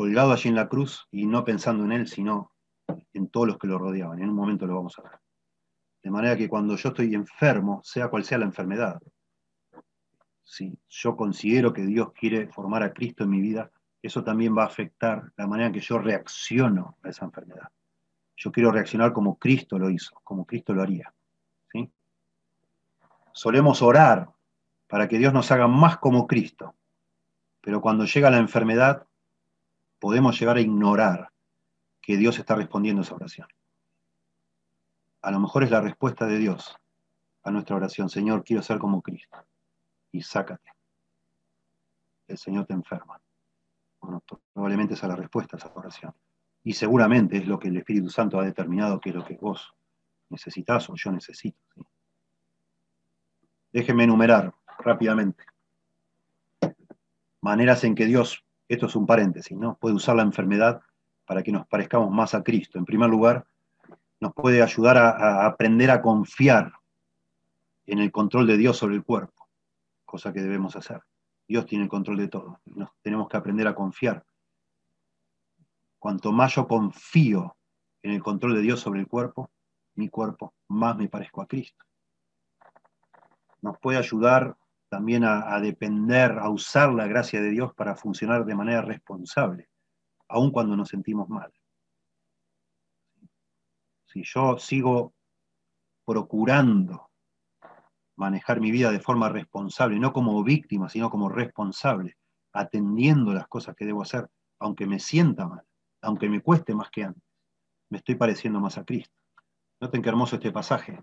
colgado allí en la cruz y no pensando en él, sino en todos los que lo rodeaban. En un momento lo vamos a ver. De manera que cuando yo estoy enfermo, sea cual sea la enfermedad, si yo considero que Dios quiere formar a Cristo en mi vida, eso también va a afectar la manera en que yo reacciono a esa enfermedad. Yo quiero reaccionar como Cristo lo hizo, como Cristo lo haría. ¿sí? Solemos orar para que Dios nos haga más como Cristo, pero cuando llega la enfermedad, podemos llegar a ignorar que Dios está respondiendo esa oración. A lo mejor es la respuesta de Dios a nuestra oración, Señor, quiero ser como Cristo. Y sácate. El Señor te enferma. Bueno, probablemente esa es la respuesta a esa oración. Y seguramente es lo que el Espíritu Santo ha determinado que es lo que vos necesitas o yo necesito. Déjenme enumerar rápidamente maneras en que Dios esto es un paréntesis, ¿no? Puede usar la enfermedad para que nos parezcamos más a Cristo. En primer lugar, nos puede ayudar a, aprender a confiar en el control de Dios sobre el cuerpo, cosa que debemos hacer. Dios tiene el control de todo. Nos tenemos que aprender a confiar. Cuanto más yo confío en el control de Dios sobre el cuerpo, mi cuerpo, más me parezco a Cristo. Nos puede ayudar también a, depender, a usar la gracia de Dios para funcionar de manera responsable, aun cuando nos sentimos mal. Si yo sigo procurando manejar mi vida de forma responsable, no como víctima, sino como responsable, atendiendo las cosas que debo hacer, aunque me sienta mal, aunque me cueste más que antes, me estoy pareciendo más a Cristo. Noten qué hermoso este pasaje,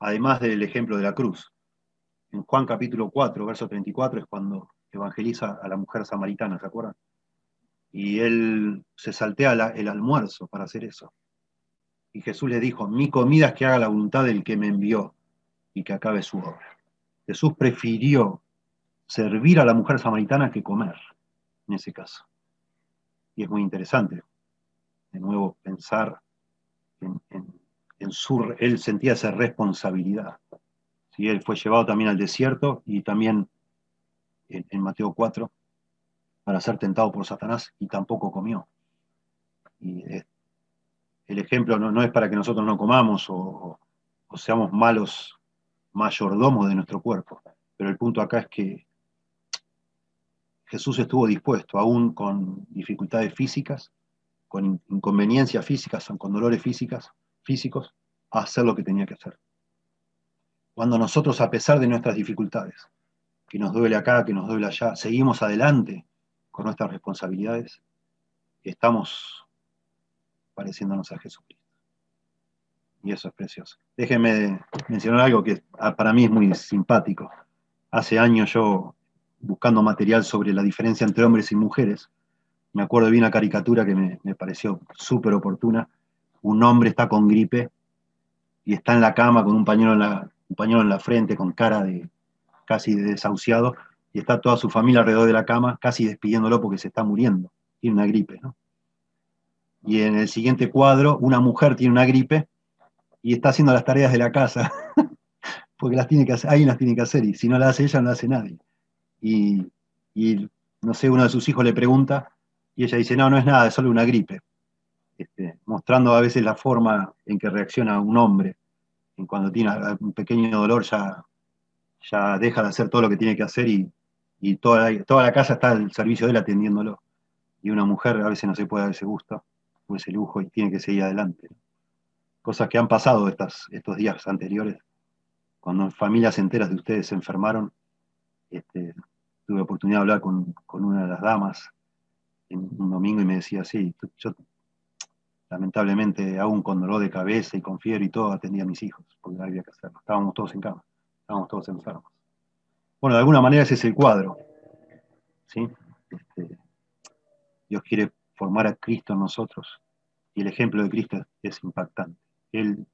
además del ejemplo de la cruz en Juan capítulo 4, verso 34, es cuando evangeliza a la mujer samaritana, ¿se acuerdan? Y él se saltea el almuerzo para hacer eso. Y Jesús le dijo, mi comida es que haga la voluntad del que me envió y que acabe su obra. Jesús prefirió servir a la mujer samaritana que comer, en ese caso. Y es muy interesante, de nuevo, pensar en, en su... Él sentía esa responsabilidad y él fue llevado también al desierto y también en, Mateo 4 para ser tentado por Satanás y tampoco comió. Y el ejemplo no, es para que nosotros no comamos o, seamos malos mayordomos de nuestro cuerpo, pero el punto acá es que Jesús estuvo dispuesto, aún con dificultades físicas, con inconveniencias físicas, con dolores físicas, físicos, a hacer lo que tenía que hacer. Cuando nosotros, a pesar de nuestras dificultades, que nos duele acá, que nos duele allá, seguimos adelante con nuestras responsabilidades, estamos pareciéndonos a Jesucristo. Y eso es precioso. Déjenme mencionar algo que para mí es muy simpático. Hace años yo, buscando material sobre la diferencia entre hombres y mujeres, me acuerdo de una caricatura que me, me pareció súper oportuna. Un hombre está con gripe y está en la cama con un pañuelo en la, un pañuelo en la frente con cara de casi desahuciado, y está toda su familia alrededor de la cama, casi despidiéndolo porque se está muriendo, tiene una gripe. ¿no? Y en el siguiente cuadro, una mujer tiene una gripe y está haciendo las tareas de la casa, porque las tiene que hacer, alguien las tiene que hacer, y si no las hace ella, no las hace nadie. Y, no sé, uno de sus hijos le pregunta, y ella dice, no, no es nada, es solo una gripe. Este, mostrando a veces la forma en que reacciona un hombre cuando tiene un pequeño dolor ya, ya deja de hacer todo lo que tiene que hacer y, toda, la, toda la casa está al servicio de él atendiéndolo. Y una mujer a veces no se puede dar ese gusto o ese lujo y tiene que seguir adelante. Cosas que han pasado estas, estos días anteriores, cuando familias enteras de ustedes se enfermaron. Este, tuve oportunidad de hablar con, una de las damas en un domingo y me decía, sí, yo, lamentablemente, aún con dolor de cabeza y con fiebre y todo, atendía a mis hijos, porque había que hacerlo. Estábamos todos en cama, estábamos todos enfermos. Bueno, de alguna manera ese es el cuadro. ¿sí? Este, Dios quiere formar a Cristo en nosotros y el ejemplo de Cristo es impactante. Él,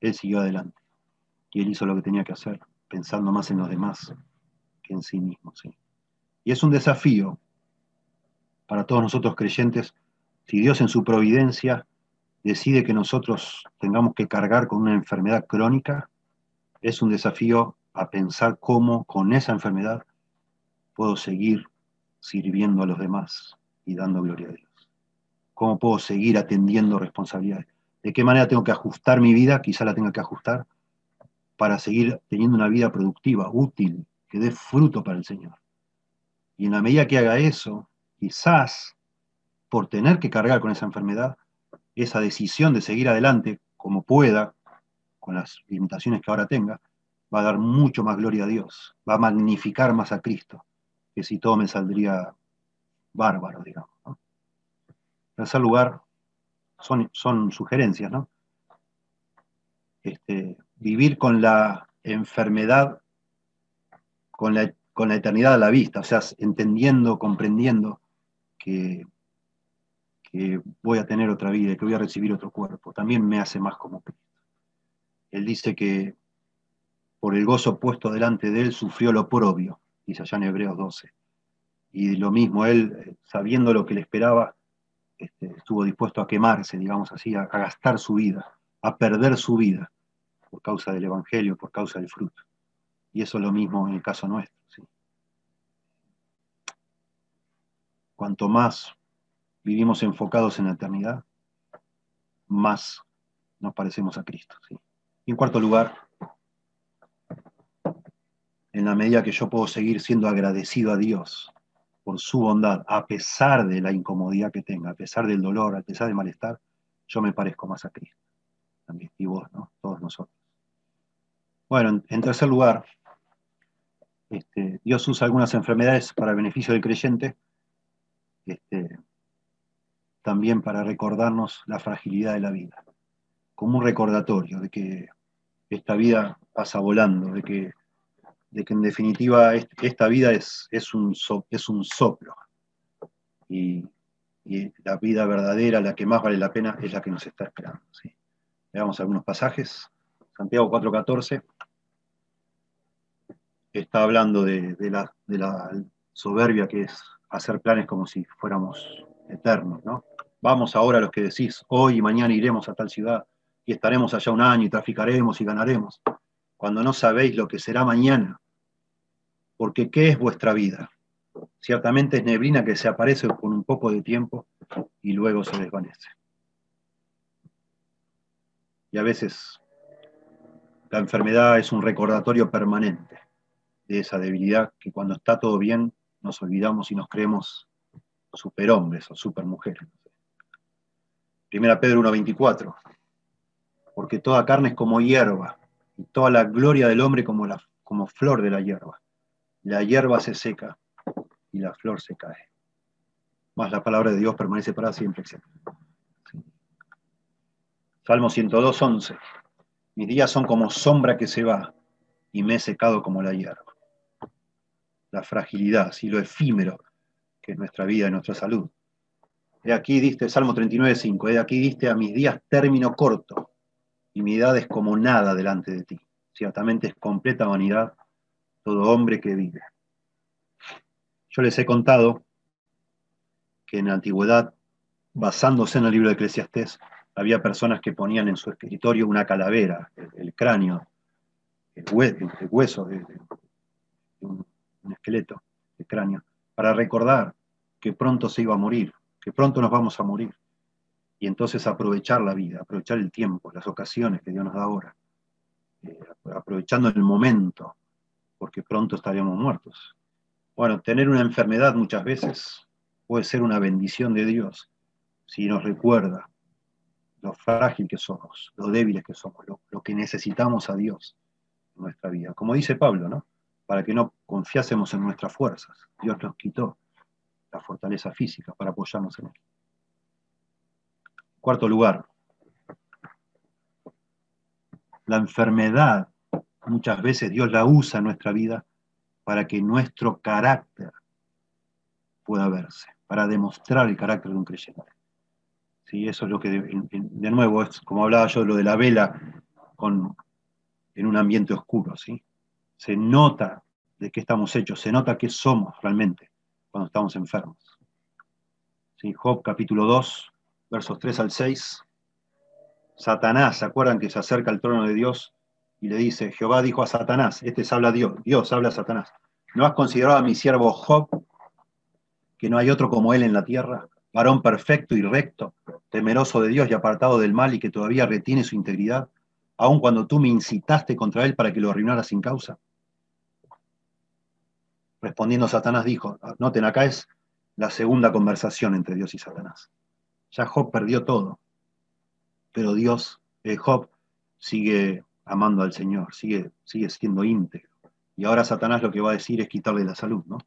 él siguió adelante y él hizo lo que tenía que hacer, pensando más en los demás que en sí mismo. ¿sí? Y es un desafío para todos nosotros creyentes si Dios en su providencia decide que nosotros tengamos que cargar con una enfermedad crónica, es un desafío a pensar cómo con esa enfermedad puedo seguir sirviendo a los demás y dando gloria a Dios. ¿Cómo puedo seguir atendiendo responsabilidades? ¿De qué manera tengo que ajustar mi vida? Quizá la tenga que ajustar para seguir teniendo una vida productiva, útil, que dé fruto para el Señor. Y en la medida que haga eso, quizás por tener que cargar con esa enfermedad, esa decisión de seguir adelante como pueda, con las limitaciones que ahora tenga, va a dar mucho más gloria a Dios, va a magnificar más a Cristo, que si todo me saldría bárbaro, digamos. En tercer lugar, son, son sugerencias, ¿no? Este, vivir con la enfermedad, con la, con la eternidad a la vista, o sea, entendiendo, comprendiendo que que voy a tener otra vida, que voy a recibir otro cuerpo, también me hace más como Cristo. Él dice que por el gozo puesto delante de él sufrió lo propio, dice allá en Hebreos 12. Y lo mismo, él, sabiendo lo que le esperaba, este, estuvo dispuesto a quemarse, digamos así, a, gastar su vida, a perder su vida por causa del Evangelio, por causa del fruto. Y eso es lo mismo en el caso nuestro. Cuanto más vivimos enfocados en la eternidad, más nos parecemos a Cristo. Y en cuarto lugar, en la medida que yo puedo seguir siendo agradecido a Dios por su bondad, a pesar de la incomodidad que tenga, a pesar del dolor, a pesar del malestar, yo me parezco más a Cristo. También, y vos, ¿no? Todos nosotros. Bueno, en, tercer lugar, este, Dios usa algunas enfermedades para el beneficio del creyente. Este, también para recordarnos la fragilidad de la vida, como un recordatorio de que esta vida pasa volando, de que, de que en definitiva esta vida es, es, un, es un soplo y, la vida verdadera, la que más vale la pena, es la que nos está esperando. Veamos algunos pasajes. Santiago 4:14 está hablando de, la, de la soberbia que es hacer planes como si fuéramos eternos, ¿no? Vamos ahora los que decís, hoy y mañana iremos a tal ciudad y estaremos allá un año y traficaremos y ganaremos, cuando no sabéis lo que será mañana. Porque ¿qué es vuestra vida? Ciertamente es neblina que se aparece con un poco de tiempo y luego se desvanece. Y a veces la enfermedad es un recordatorio permanente de esa debilidad que cuando está todo bien nos olvidamos y nos creemos superhombres o supermujeres. Primera Pedro 1.24, porque toda carne es como hierba, y toda la gloria del hombre como, la, como flor de la hierba. La hierba se seca y la flor se cae. Más la palabra de Dios permanece para siempre. Salmo 102.11, mis días son como sombra que se va y me he secado como la hierba. La fragilidad, y lo efímero que es nuestra vida y nuestra salud. He aquí diste, Salmo 39.5, he aquí diste a mis días término corto, y mi edad es como nada delante de ti. Ciertamente es completa vanidad todo hombre que vive. Yo les he contado que en la antigüedad, basándose en el libro de Eclesiastés, había personas que ponían en su escritorio una calavera, el, cráneo, el, hueso, de, un, un esqueleto, el cráneo, para recordar que pronto se iba a morir, que pronto nos vamos a morir. Y entonces aprovechar la vida, aprovechar el tiempo, las ocasiones que Dios nos da ahora, eh, aprovechando el momento, porque pronto estaríamos muertos. Bueno, tener una enfermedad muchas veces puede ser una bendición de Dios si nos recuerda lo frágil que somos, lo débiles que somos, lo, que necesitamos a Dios en nuestra vida. Como dice Pablo, ¿no? Para que no confiásemos en nuestras fuerzas. Dios nos quitó fortaleza física para apoyarnos en él. Cuarto lugar, la enfermedad muchas veces Dios la usa en nuestra vida para que nuestro carácter pueda verse, para demostrar el carácter de un creyente. Sí, eso es lo que, de, nuevo, es como hablaba yo lo de la vela con, en un ambiente oscuro, ¿sí? Se nota de qué estamos hechos, se nota qué somos realmente cuando estamos enfermos. Job capítulo 2, versos 3 al 6. Satanás, ¿se acuerdan que se acerca al trono de Dios y le dice, Jehová dijo a Satanás, este es habla Dios, Dios habla a Satanás, ¿no has considerado a mi siervo Job, que no hay otro como él en la tierra, varón perfecto y recto, temeroso de Dios y apartado del mal y que todavía retiene su integridad, aun cuando tú me incitaste contra él para que lo arruinara sin causa? Respondiendo Satanás dijo, noten, acá es la segunda conversación entre Dios y Satanás. Ya Job perdió todo, pero Dios, eh, Job, sigue amando al Señor, sigue, sigue siendo íntegro. Y ahora Satanás lo que va a decir es quitarle la salud, ¿no?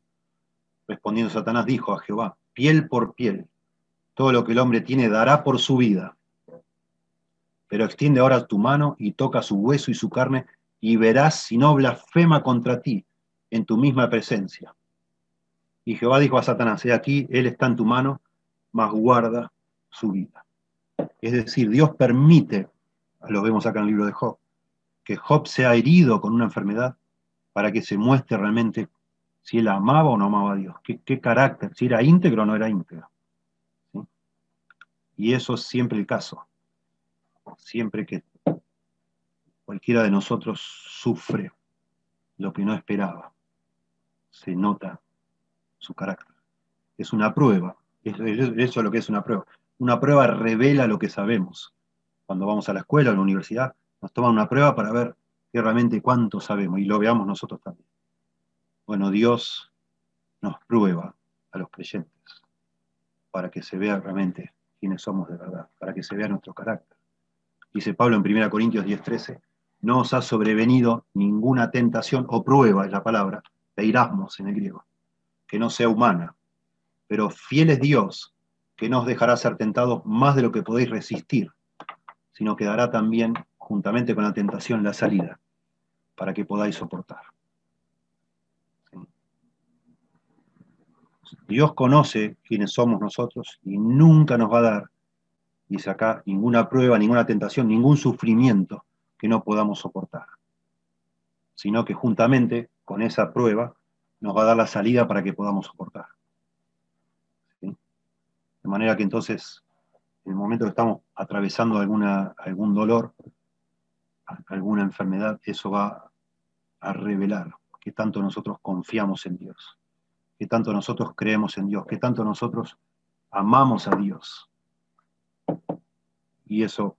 Respondiendo Satanás dijo a Jehová, piel por piel, todo lo que el hombre tiene dará por su vida. Pero extiende ahora tu mano y toca su hueso y su carne y verás si no blasfema contra ti en tu misma presencia. Y Jehová dijo a Satanás, he aquí, él está en tu mano, mas guarda su vida. Es decir, Dios permite, lo vemos acá en el libro de Job, que Job sea herido con una enfermedad para que se muestre realmente si él amaba o no amaba a Dios, qué, carácter, si era íntegro o no era íntegro. Y eso es siempre el caso. Siempre que cualquiera de nosotros sufre lo que no esperaba, se nota su carácter. Es una prueba, eso, es lo que es una prueba. Una prueba revela lo que sabemos. Cuando vamos a la escuela, a la universidad, nos toman una prueba para ver realmente cuánto sabemos y lo veamos nosotros también. Bueno, Dios nos prueba a los creyentes para que se vea realmente quiénes somos de verdad, para que se vea nuestro carácter. Dice Pablo en 1 Corintios 10:13, no os ha sobrevenido ninguna tentación o prueba, es la palabra, de irasmos en el griego, que no sea humana, pero fiel es Dios, que no os dejará ser tentados más de lo que podéis resistir, sino que dará también juntamente con la tentación, la salida, para que podáis soportar. Dios conoce quiénes somos nosotros y nunca nos va a dar, dice acá, ninguna prueba, ninguna tentación, ningún sufrimiento que no podamos soportar, sino que juntamente con esa prueba nos va a dar la salida para que podamos soportar. De manera que entonces, en el momento que estamos atravesando alguna, algún dolor, alguna enfermedad, eso va a revelar que tanto nosotros confiamos en Dios, que tanto nosotros creemos en Dios, que tanto nosotros amamos a Dios. Y eso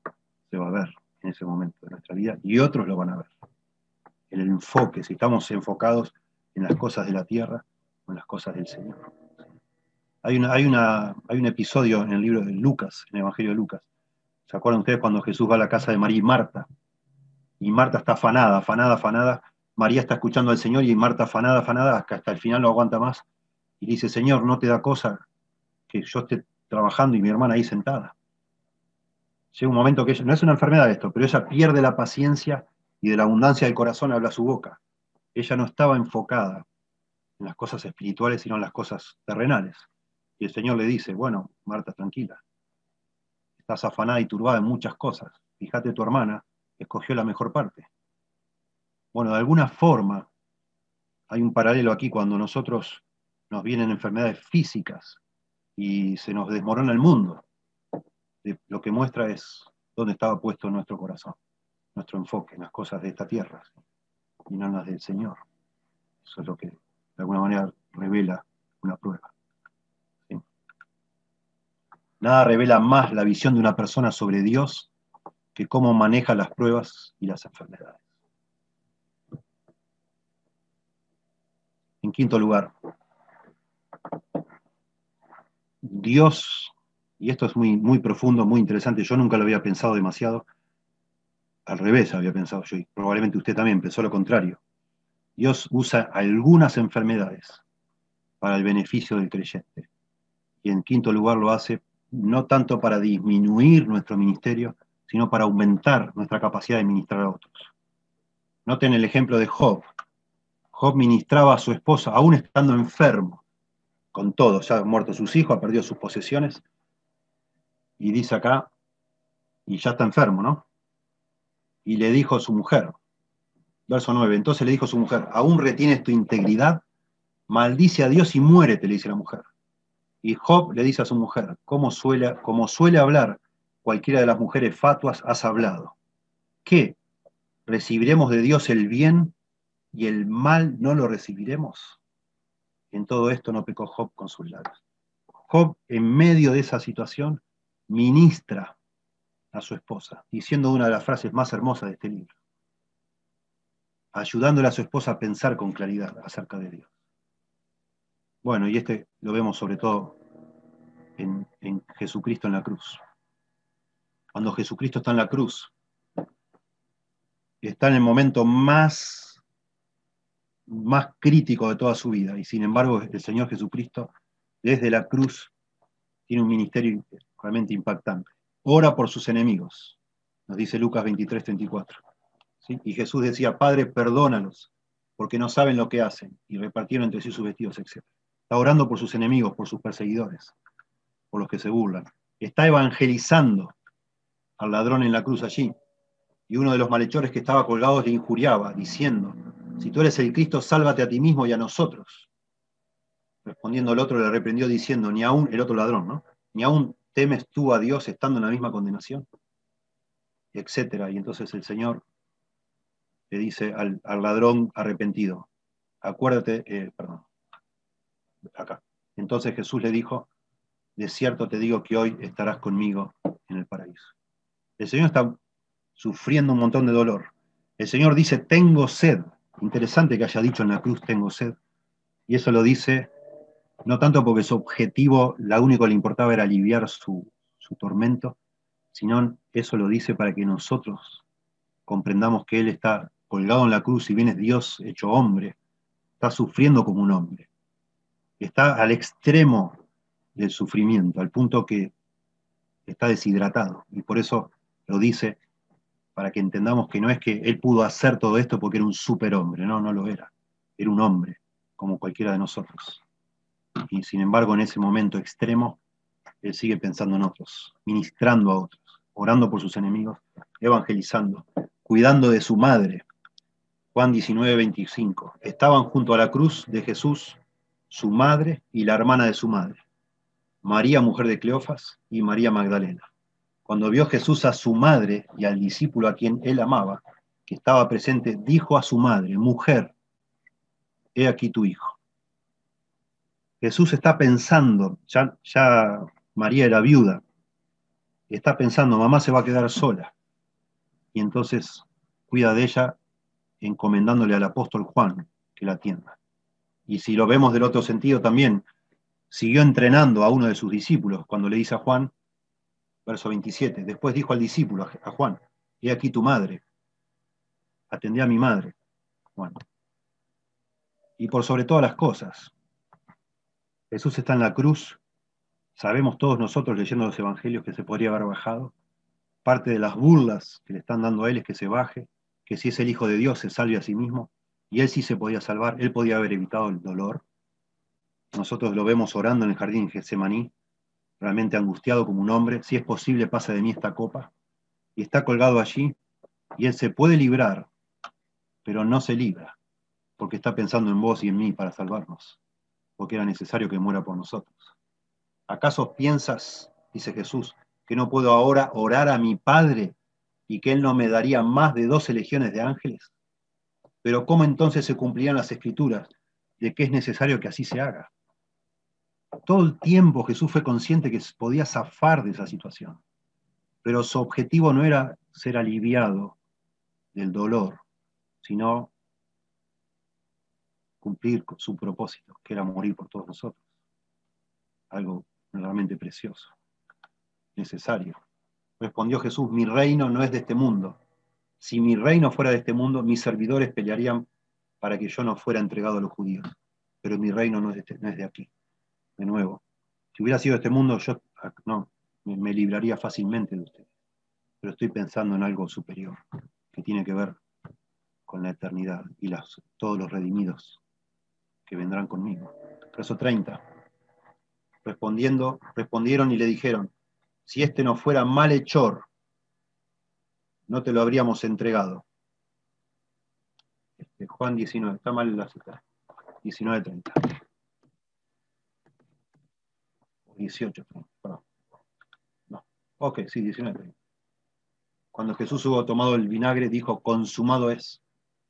se va a ver en ese momento de nuestra vida y otros lo van a ver. El enfoque, si estamos enfocados en las cosas de la tierra o en las cosas del Señor. Hay, una, hay, una, hay un episodio en el libro de Lucas, en el Evangelio de Lucas. ¿Se acuerdan ustedes cuando Jesús va a la casa de María y Marta? Y Marta está afanada, afanada, afanada. María está escuchando al Señor y Marta afanada, afanada, hasta, el final no aguanta más. Y dice, Señor, no te da cosa que yo esté trabajando y mi hermana ahí sentada. Llega un momento que ella, no es una enfermedad esto, pero ella pierde la paciencia y de la abundancia del corazón habla su boca. Ella no estaba enfocada en las cosas espirituales, sino en las cosas terrenales. Y el Señor le dice, bueno, Marta, tranquila. Estás afanada y turbada en muchas cosas. Fíjate tu hermana, escogió la mejor parte. Bueno, de alguna forma hay un paralelo aquí cuando nosotros nos vienen enfermedades físicas y se nos desmorona el mundo. Lo que muestra es dónde estaba puesto nuestro corazón, nuestro enfoque en las cosas de esta tierra y no en las del Señor. Eso es lo que de alguna manera revela una prueba. Nada revela más la visión de una persona sobre Dios cómo maneja las pruebas y las enfermedades. En quinto lugar, Dios, y esto es muy, muy profundo, muy interesante, yo nunca lo había pensado demasiado, al revés había pensado yo, y probablemente usted también pensó lo contrario. Dios usa algunas enfermedades para el beneficio del creyente. Y en quinto lugar lo hace no tanto para disminuir nuestro ministerio, sino para aumentar nuestra capacidad de ministrar a otros. Noten el ejemplo de Job. Job ministraba a su esposa, aún estando enfermo, con todo, ya han muerto sus hijos, ha perdido sus posesiones, y dice acá, y ya está enfermo, ¿no? Y le dijo a su mujer, verso 9, entonces le dijo a su mujer, aún retienes tu integridad, maldice a Dios y muérete, le dice la mujer. Y Job le dice a su mujer, como suele hablar cualquiera de las mujeres fatuas, has hablado. ¿Qué? ¿Recibiremos de Dios el bien y el mal no lo recibiremos? En todo esto no pecó Job con sus labios. Job, en medio de esa situación, ministra a su esposa, diciendo una de las frases más hermosas de este libro, ayudándole a su esposa a pensar con claridad acerca de Dios. Bueno, y este lo vemos sobre todo en, en Jesucristo en la cruz. Cuando Jesucristo está en la cruz, está en el momento más, más crítico de toda su vida, y sin embargo el Señor Jesucristo, desde la cruz, tiene un ministerio realmente impactante. Ora por sus enemigos, nos dice Lucas 23, 34. Y Jesús decía, Padre, perdónalos, porque no saben lo que hacen, y repartieron entre sí sus vestidos, etc. Está orando por sus enemigos, por sus perseguidores, por los que se burlan. Está evangelizando al ladrón en la cruz allí. Y uno de los malhechores que estaba colgado le injuriaba, diciendo, si tú eres el Cristo, sálvate a ti mismo y a nosotros. Respondiendo el otro le reprendió diciendo, ni aún, el otro ladrón, ¿no? Ni aún temes tú a Dios estando en la misma condenación, etcétera. Y entonces el Señor le dice al, ladrón arrepentido, acuérdate, eh, perdón, acá. Entonces Jesús le dijo, de cierto te digo que hoy estarás conmigo en el paraíso. El Señor está sufriendo un montón de dolor. El Señor dice, tengo sed. Interesante que haya dicho en la cruz, tengo sed. Y eso lo dice no tanto porque su objetivo, la único que le importaba era aliviar su, su tormento, sino eso lo dice para que nosotros comprendamos que Él está colgado en la cruz, y bien es Dios hecho hombre, está sufriendo como un hombre. Está al extremo del sufrimiento, al punto que está deshidratado. Y por eso lo dice para que entendamos que no es que Él pudo hacer todo esto porque era un superhombre, no, no lo era. Era un hombre, como cualquiera de nosotros. Y sin embargo, en ese momento extremo, Él sigue pensando en otros, ministrando a otros, orando por sus enemigos, evangelizando, cuidando de su madre. Juan 19, 25. Estaban junto a la cruz de Jesús su madre y la hermana de su madre, María, mujer de Cleofas, y María Magdalena. Cuando vio Jesús a su madre y al discípulo a quien él amaba, que estaba presente, dijo a su madre, mujer, he aquí tu hijo. Jesús está pensando, ya, ya María era viuda, está pensando, mamá se va a quedar sola. Y entonces cuida de ella encomendándole al apóstol Juan que la atienda. Y si lo vemos del otro sentido también, siguió entrenando a uno de sus discípulos cuando le dice a Juan, verso 27, después dijo al discípulo, a Juan, he aquí tu madre, atendí a mi madre, Juan. Y por sobre todas las cosas, Jesús está en la cruz. Sabemos todos nosotros leyendo los evangelios que se podría haber bajado. Parte de las burlas que le están dando a él es que se baje, que si es el Hijo de Dios se salve a sí mismo. Y él sí se podía salvar, él podía haber evitado el dolor. Nosotros lo vemos orando en el jardín Getsemaní, realmente angustiado como un hombre. Si es posible, pasa de mí esta copa. Y está colgado allí, y él se puede librar, pero no se libra, porque está pensando en vos y en mí para salvarnos porque era necesario que muera por nosotros. ¿Acaso piensas, dice Jesús, que no puedo ahora orar a mi Padre y que Él no me daría más de doce legiones de ángeles? Pero ¿cómo entonces se cumplirían las escrituras de que es necesario que así se haga? Todo el tiempo Jesús fue consciente que podía zafar de esa situación, pero su objetivo no era ser aliviado del dolor, sino cumplir su propósito, que era morir por todos nosotros. Algo realmente precioso, necesario. Respondió Jesús, mi reino no es de este mundo. Si mi reino fuera de este mundo, mis servidores pelearían para que yo no fuera entregado a los judíos. Pero mi reino no este, no es de aquí. De nuevo, si hubiera sido este mundo, yo no, me, libraría fácilmente de ustedes. Pero estoy pensando en algo superior, que tiene que ver con la eternidad y todos los redimidos que vendrán conmigo. Verso 30. Respondiendo, respondieron y le dijeron, si este no fuera malhechor, no te lo habríamos entregado. Este, Juan 19, está mal la cita. 19.30. 18, perdón. No. Ok, sí, 19.30. Cuando Jesús hubo tomado el vinagre, dijo, consumado es.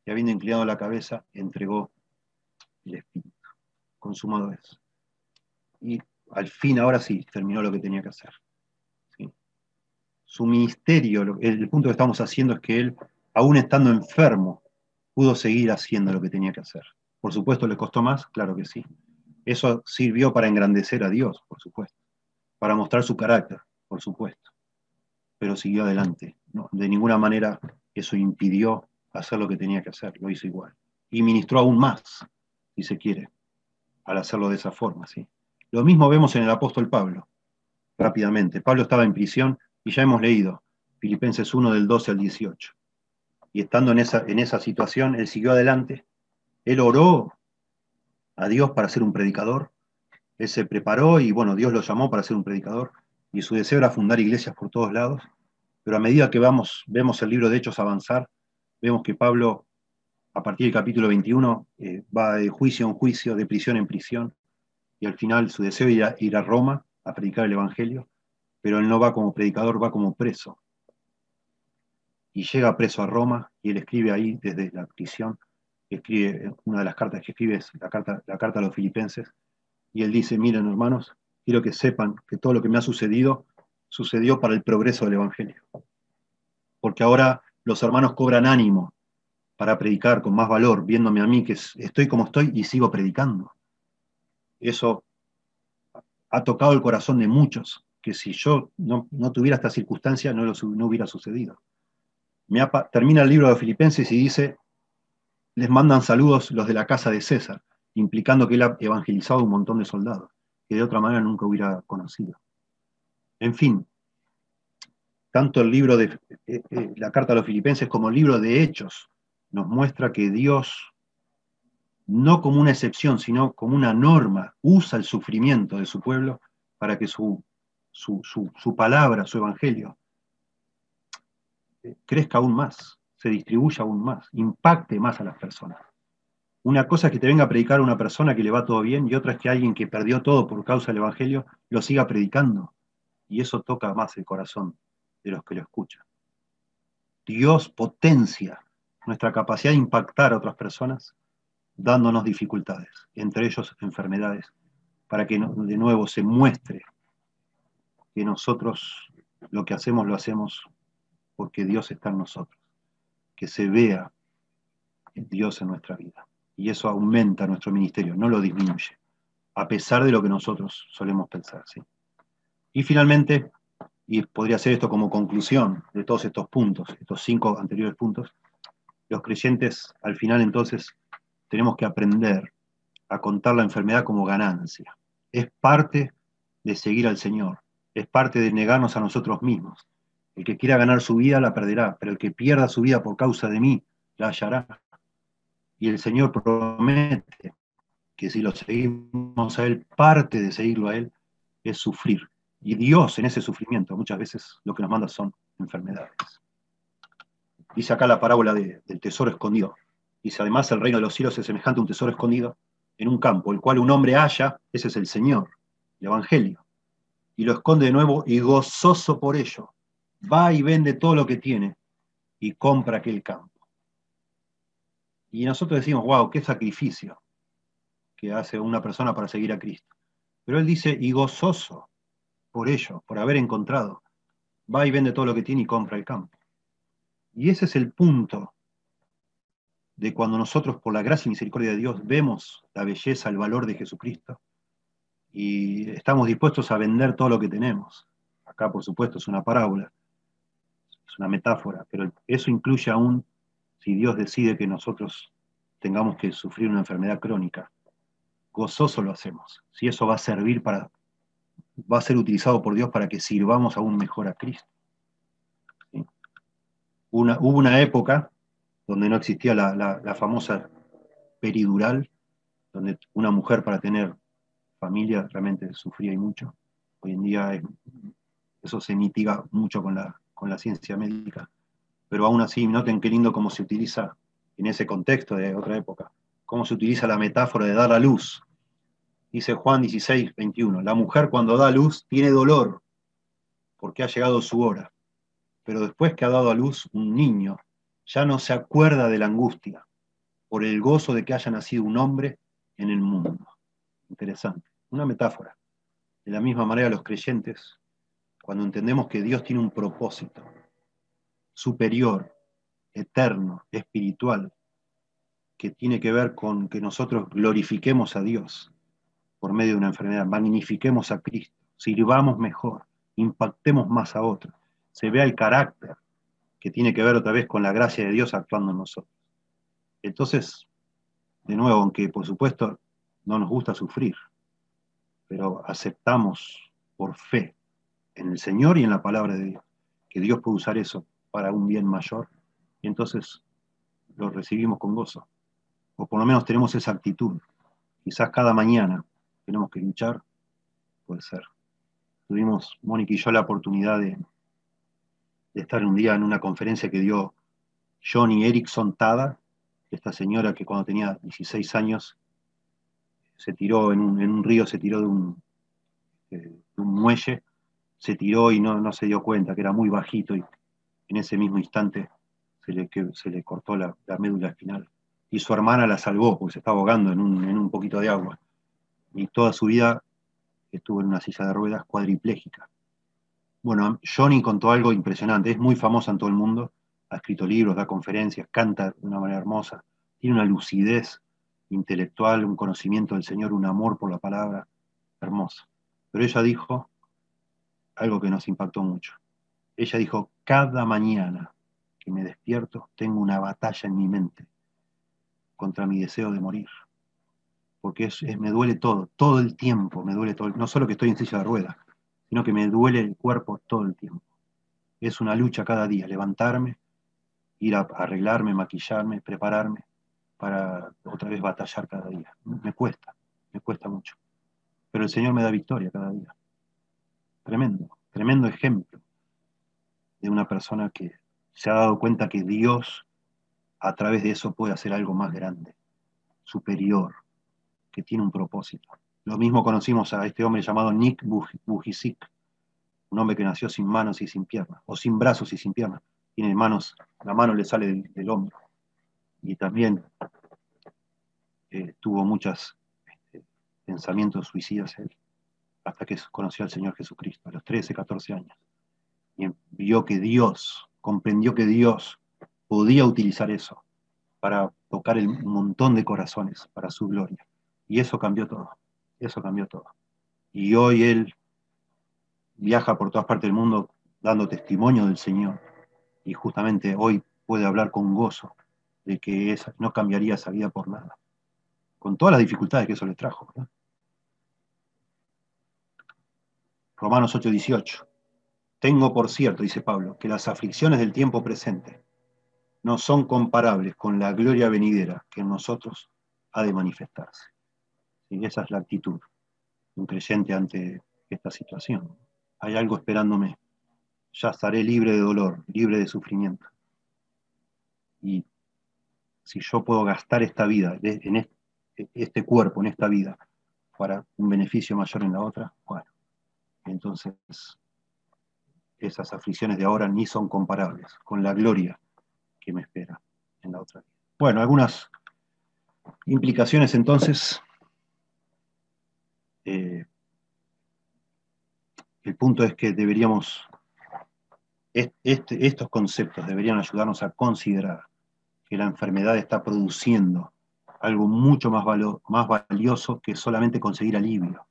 Y habiendo inclinado la cabeza, entregó el Espíritu. Consumado es. Y al fin, ahora sí, terminó lo que tenía que hacer su ministerio, el punto que estamos haciendo es que él, aún estando enfermo, pudo seguir haciendo lo que tenía que hacer. Por supuesto, ¿le costó más? Claro que sí. Eso sirvió para engrandecer a Dios, por supuesto, para mostrar su carácter, por supuesto. Pero siguió adelante. de ninguna manera eso impidió hacer lo que tenía que hacer, lo hizo igual. Y ministró aún más, si se quiere, al hacerlo de esa forma. ¿sí? Lo mismo vemos en el apóstol Pablo, rápidamente. Pablo estaba en prisión y ya hemos leído Filipenses 1 del 12 al 18. Y estando en esa, en esa situación, él siguió adelante. Él oró a Dios para ser un predicador. Él se preparó y bueno, Dios lo llamó para ser un predicador. Y su deseo era fundar iglesias por todos lados. Pero a medida que vamos, vemos el libro de Hechos avanzar, vemos que Pablo, a partir del capítulo 21, eh, va de juicio en juicio, de prisión en prisión. Y al final su deseo era ir a Roma a predicar el Evangelio pero él no va como predicador, va como preso. Y llega preso a Roma y él escribe ahí desde la prisión, escribe una de las cartas que escribe es la carta, la carta a los filipenses, y él dice, miren hermanos, quiero que sepan que todo lo que me ha sucedido sucedió para el progreso del Evangelio. Porque ahora los hermanos cobran ánimo para predicar con más valor, viéndome a mí que estoy como estoy y sigo predicando. Eso ha tocado el corazón de muchos que si yo no, tuviera esta circunstancia no, no hubiera sucedido. Termina el libro de Filipenses y dice, les mandan saludos los de la casa de César, implicando que él ha evangelizado un montón de soldados, que de otra manera nunca hubiera conocido. En fin, tanto el libro de eh, eh, la carta a los filipenses como el libro de Hechos nos muestra que Dios, no como una excepción, sino como una norma, usa el sufrimiento de su pueblo para que su su, palabra, su evangelio, eh, crezca aún más, se distribuya aún más, impacte más a las personas. Una cosa es que te venga a predicar una persona que le va todo bien y otra es que alguien que perdió todo por causa del Evangelio lo siga predicando. Y eso toca más el corazón de los que lo escuchan. Dios potencia nuestra capacidad de impactar a otras personas dándonos dificultades, entre ellos enfermedades, para que de nuevo se muestre que nosotros lo que hacemos lo hacemos porque Dios está en nosotros, que se vea Dios en nuestra vida. Y eso aumenta nuestro ministerio, no lo disminuye, a pesar de lo que nosotros solemos pensar. ¿sí? Y finalmente, y podría ser esto como conclusión de todos estos puntos, estos cinco anteriores puntos, los creyentes al final entonces tenemos que aprender a contar la enfermedad como ganancia. Es parte de seguir al Señor es parte de negarnos a nosotros mismos. El que quiera ganar su vida la perderá, pero el que pierda su vida por causa de mí la hallará. Y el Señor promete que si lo seguimos a Él, parte de seguirlo a Él es sufrir. Y Dios en ese sufrimiento muchas veces lo que nos manda son enfermedades. Dice acá la parábola del tesoro escondido. Dice además el reino de los cielos es semejante a un tesoro escondido en un campo, el cual un hombre halla, ese es el Señor, el Evangelio y lo esconde de nuevo y gozoso por ello, va y vende todo lo que tiene y compra aquel campo. Y nosotros decimos, wow, qué sacrificio que hace una persona para seguir a Cristo. Pero él dice, y gozoso por ello, por haber encontrado, va y vende todo lo que tiene y compra el campo. Y ese es el punto de cuando nosotros, por la gracia y misericordia de Dios, vemos la belleza, el valor de Jesucristo, y estamos dispuestos a vender todo lo que tenemos. Acá, por supuesto, es una parábola, es una metáfora, pero eso incluye aún si Dios decide que nosotros tengamos que sufrir una enfermedad crónica. Gozoso lo hacemos, si eso va a servir para va a ser utilizado por Dios para que sirvamos aún mejor a Cristo. Una, hubo una época donde no existía la, famosa peridural, donde una mujer para tener familia realmente sufría y mucho. Hoy en día eso se mitiga mucho con la, con la ciencia médica, pero aún así noten qué lindo cómo se utiliza en ese contexto de otra época, cómo se utiliza la metáfora de dar a luz. Dice Juan 16, 21, la mujer cuando da luz tiene dolor porque ha llegado su hora, pero después que ha dado a luz un niño, ya no se acuerda de la angustia por el gozo de que haya nacido un hombre en el mundo. Interesante, una metáfora. De la misma manera los creyentes, cuando entendemos que Dios tiene un propósito superior, eterno, espiritual, que tiene que ver con que nosotros glorifiquemos a Dios por medio de una enfermedad, magnifiquemos a Cristo, sirvamos mejor, impactemos más a otros, se vea el carácter que tiene que ver otra vez con la gracia de Dios actuando en nosotros. Entonces, de nuevo, aunque por supuesto no nos gusta sufrir, pero aceptamos por fe en el Señor y en la palabra de Dios, que Dios puede usar eso para un bien mayor, y entonces lo recibimos con gozo. O por lo menos tenemos esa actitud. Quizás cada mañana tenemos que luchar, puede ser. Tuvimos, Mónica y yo, la oportunidad de, estar un día en una conferencia que dio Johnny Erickson Tada, esta señora que cuando tenía 16 años se tiró en un, río, se tiró de un, muelle, se tiró y no, se dio cuenta, que era muy bajito y en ese mismo instante se le, se le cortó la, médula espinal. Y su hermana la salvó porque se estaba ahogando en un, en un poquito de agua. Y toda su vida estuvo en una silla de ruedas cuadriplégica. Bueno, Johnny contó algo impresionante, es muy famosa en todo el mundo, ha escrito libros, da conferencias, canta de una manera hermosa, tiene una lucidez intelectual, un conocimiento del Señor, un amor por la palabra, hermoso. Pero ella dijo algo que nos impactó mucho. Ella dijo, cada mañana que me despierto tengo una batalla en mi mente contra mi deseo de morir. Porque me duele todo, todo el tiempo me duele todo. No solo que estoy en silla de ruedas, sino que me duele el cuerpo todo el tiempo. Es una lucha cada día, levantarme, ir a arreglarme, maquillarme, prepararme para otra vez batallar cada día. Me cuesta, me cuesta mucho. Pero el Señor me da victoria cada día. Tremendo, tremendo ejemplo de una persona que se ha dado cuenta que Dios a través de eso puede hacer algo más grande, superior, que tiene un propósito. Lo mismo conocimos a este hombre llamado Nick Bujicic, un hombre que nació sin manos y sin piernas, o sin brazos y sin piernas. Tiene manos, la mano le sale del, hombro. Y también eh, tuvo muchos este, pensamientos suicidas él, hasta que conoció al Señor Jesucristo, a los 13, 14 años. Y vio que Dios, comprendió que Dios podía utilizar eso para tocar el montón de corazones para su gloria. Y eso cambió todo. Eso cambió todo. Y hoy él viaja por todas partes del mundo dando testimonio del Señor. Y justamente hoy puede hablar con gozo de que no cambiaría esa vida por nada. Con todas las dificultades que eso le trajo. Romanos 8:18. Tengo por cierto, dice Pablo, que las aflicciones del tiempo presente no son comparables con la gloria venidera que en nosotros ha de manifestarse. Y esa es la actitud de un creyente ante esta situación. Hay algo esperándome. Ya estaré libre de dolor, libre de sufrimiento. Y si yo puedo gastar esta vida, en este cuerpo, en esta vida, para un beneficio mayor en la otra, bueno, entonces esas aflicciones de ahora ni son comparables con la gloria que me espera en la otra vida. Bueno, algunas implicaciones entonces eh, el punto es que deberíamos, este, estos conceptos deberían ayudarnos a considerar que la enfermedad está produciendo algo mucho más, más valioso que solamente conseguir alivio.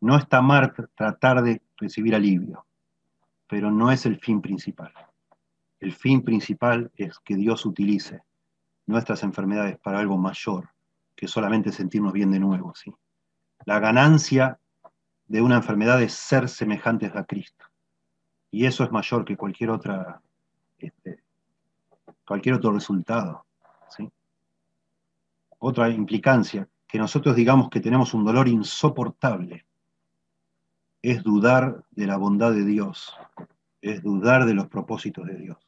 No está mal tratar de recibir alivio, pero no es el fin principal. El fin principal es que Dios utilice nuestras enfermedades para algo mayor que solamente sentirnos bien de nuevo. ¿sí? La ganancia de una enfermedad es ser semejantes a Cristo. Y eso es mayor que cualquier otra, este, cualquier otro resultado. Otra implicancia, que nosotros digamos que tenemos un dolor insoportable, es dudar de la bondad de Dios, es dudar de los propósitos de Dios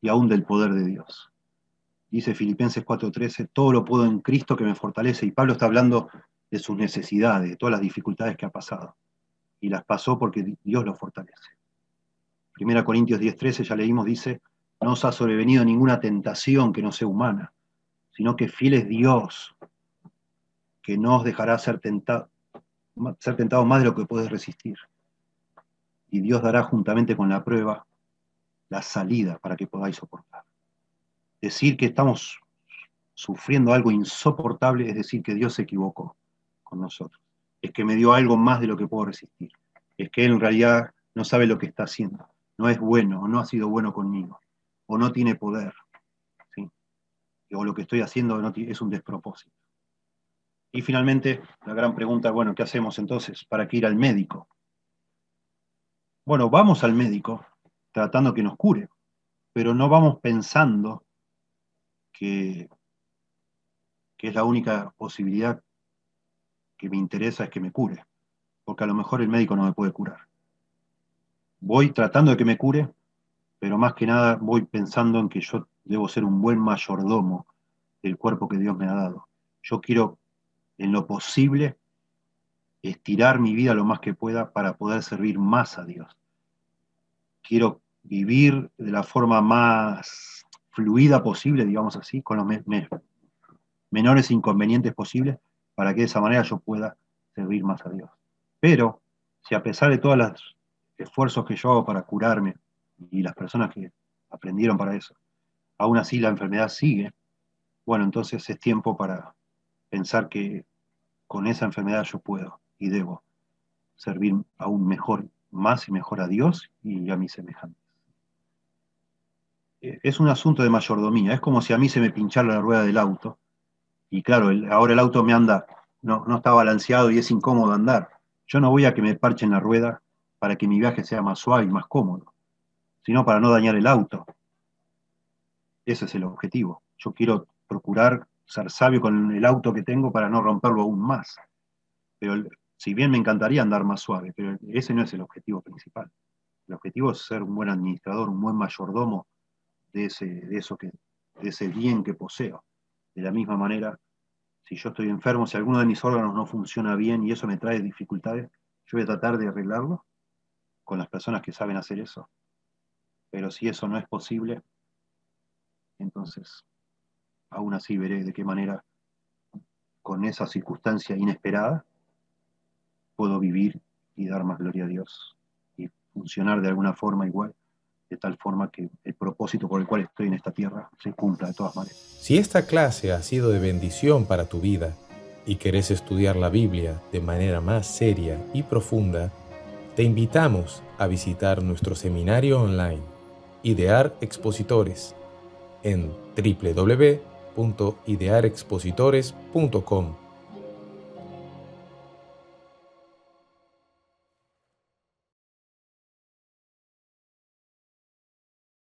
y aún del poder de Dios. Dice Filipenses 4:13, todo lo puedo en Cristo que me fortalece. Y Pablo está hablando de sus necesidades, de todas las dificultades que ha pasado. Y las pasó porque Dios lo fortalece. Primera Corintios 10:13, ya leímos, dice, no os ha sobrevenido ninguna tentación que no sea humana, sino que fiel es Dios, que no os dejará ser tentado, ser tentado más de lo que puedes resistir. Y Dios dará juntamente con la prueba la salida para que podáis soportar. Decir que estamos sufriendo algo insoportable es decir que Dios se equivocó con nosotros. Es que me dio algo más de lo que puedo resistir. Es que Él en realidad no sabe lo que está haciendo. No es bueno, o no ha sido bueno conmigo, o no tiene poder. ¿sí? O lo que estoy haciendo es un despropósito. Y finalmente, la gran pregunta, bueno, ¿qué hacemos entonces? ¿Para qué ir al médico? Bueno, vamos al médico tratando que nos cure, pero no vamos pensando que, que es la única posibilidad que me interesa es que me cure, porque a lo mejor el médico no me puede curar. Voy tratando de que me cure, pero más que nada voy pensando en que yo debo ser un buen mayordomo del cuerpo que Dios me ha dado. Yo quiero, en lo posible, estirar mi vida lo más que pueda para poder servir más a Dios. Quiero vivir de la forma más fluida posible, digamos así, con los menores inconvenientes posibles, para que de esa manera yo pueda servir más a Dios. Pero si a pesar de todos los esfuerzos que yo hago para curarme y las personas que aprendieron para eso, aún así la enfermedad sigue, bueno, entonces es tiempo para pensar que con esa enfermedad yo puedo y debo servir aún mejor, más y mejor a Dios y a mis semejantes. Eh, es un asunto de mayordomía, es como si a mí se me pinchara la rueda del auto y claro, ahora el auto me anda, no, no está balanceado y es incómodo andar. Yo no voy a que me parchen la rueda para que mi viaje sea más suave y más cómodo, sino para no dañar el auto. Ese es el objetivo. Yo quiero procurar ser sabio con el auto que tengo para no romperlo aún más. Pero si bien me encantaría andar más suave, pero ese no es el objetivo principal. El objetivo es ser un buen administrador, un buen mayordomo de ese, de que, de ese bien que poseo. De la misma manera, si yo estoy enfermo, si alguno de mis órganos no funciona bien y eso me trae dificultades, yo voy a tratar de arreglarlo con las personas que saben hacer eso. Pero si eso no es posible, entonces aún así veré de qué manera con esa circunstancia inesperada puedo vivir y dar más gloria a Dios y funcionar de alguna forma igual de tal forma que el propósito por el cual estoy en esta tierra se cumpla de todas maneras. Si esta clase ha sido de bendición para tu vida y querés estudiar la Biblia de manera más seria y profunda, te invitamos a visitar nuestro seminario online, Idear Expositores, en www.idearexpositores.com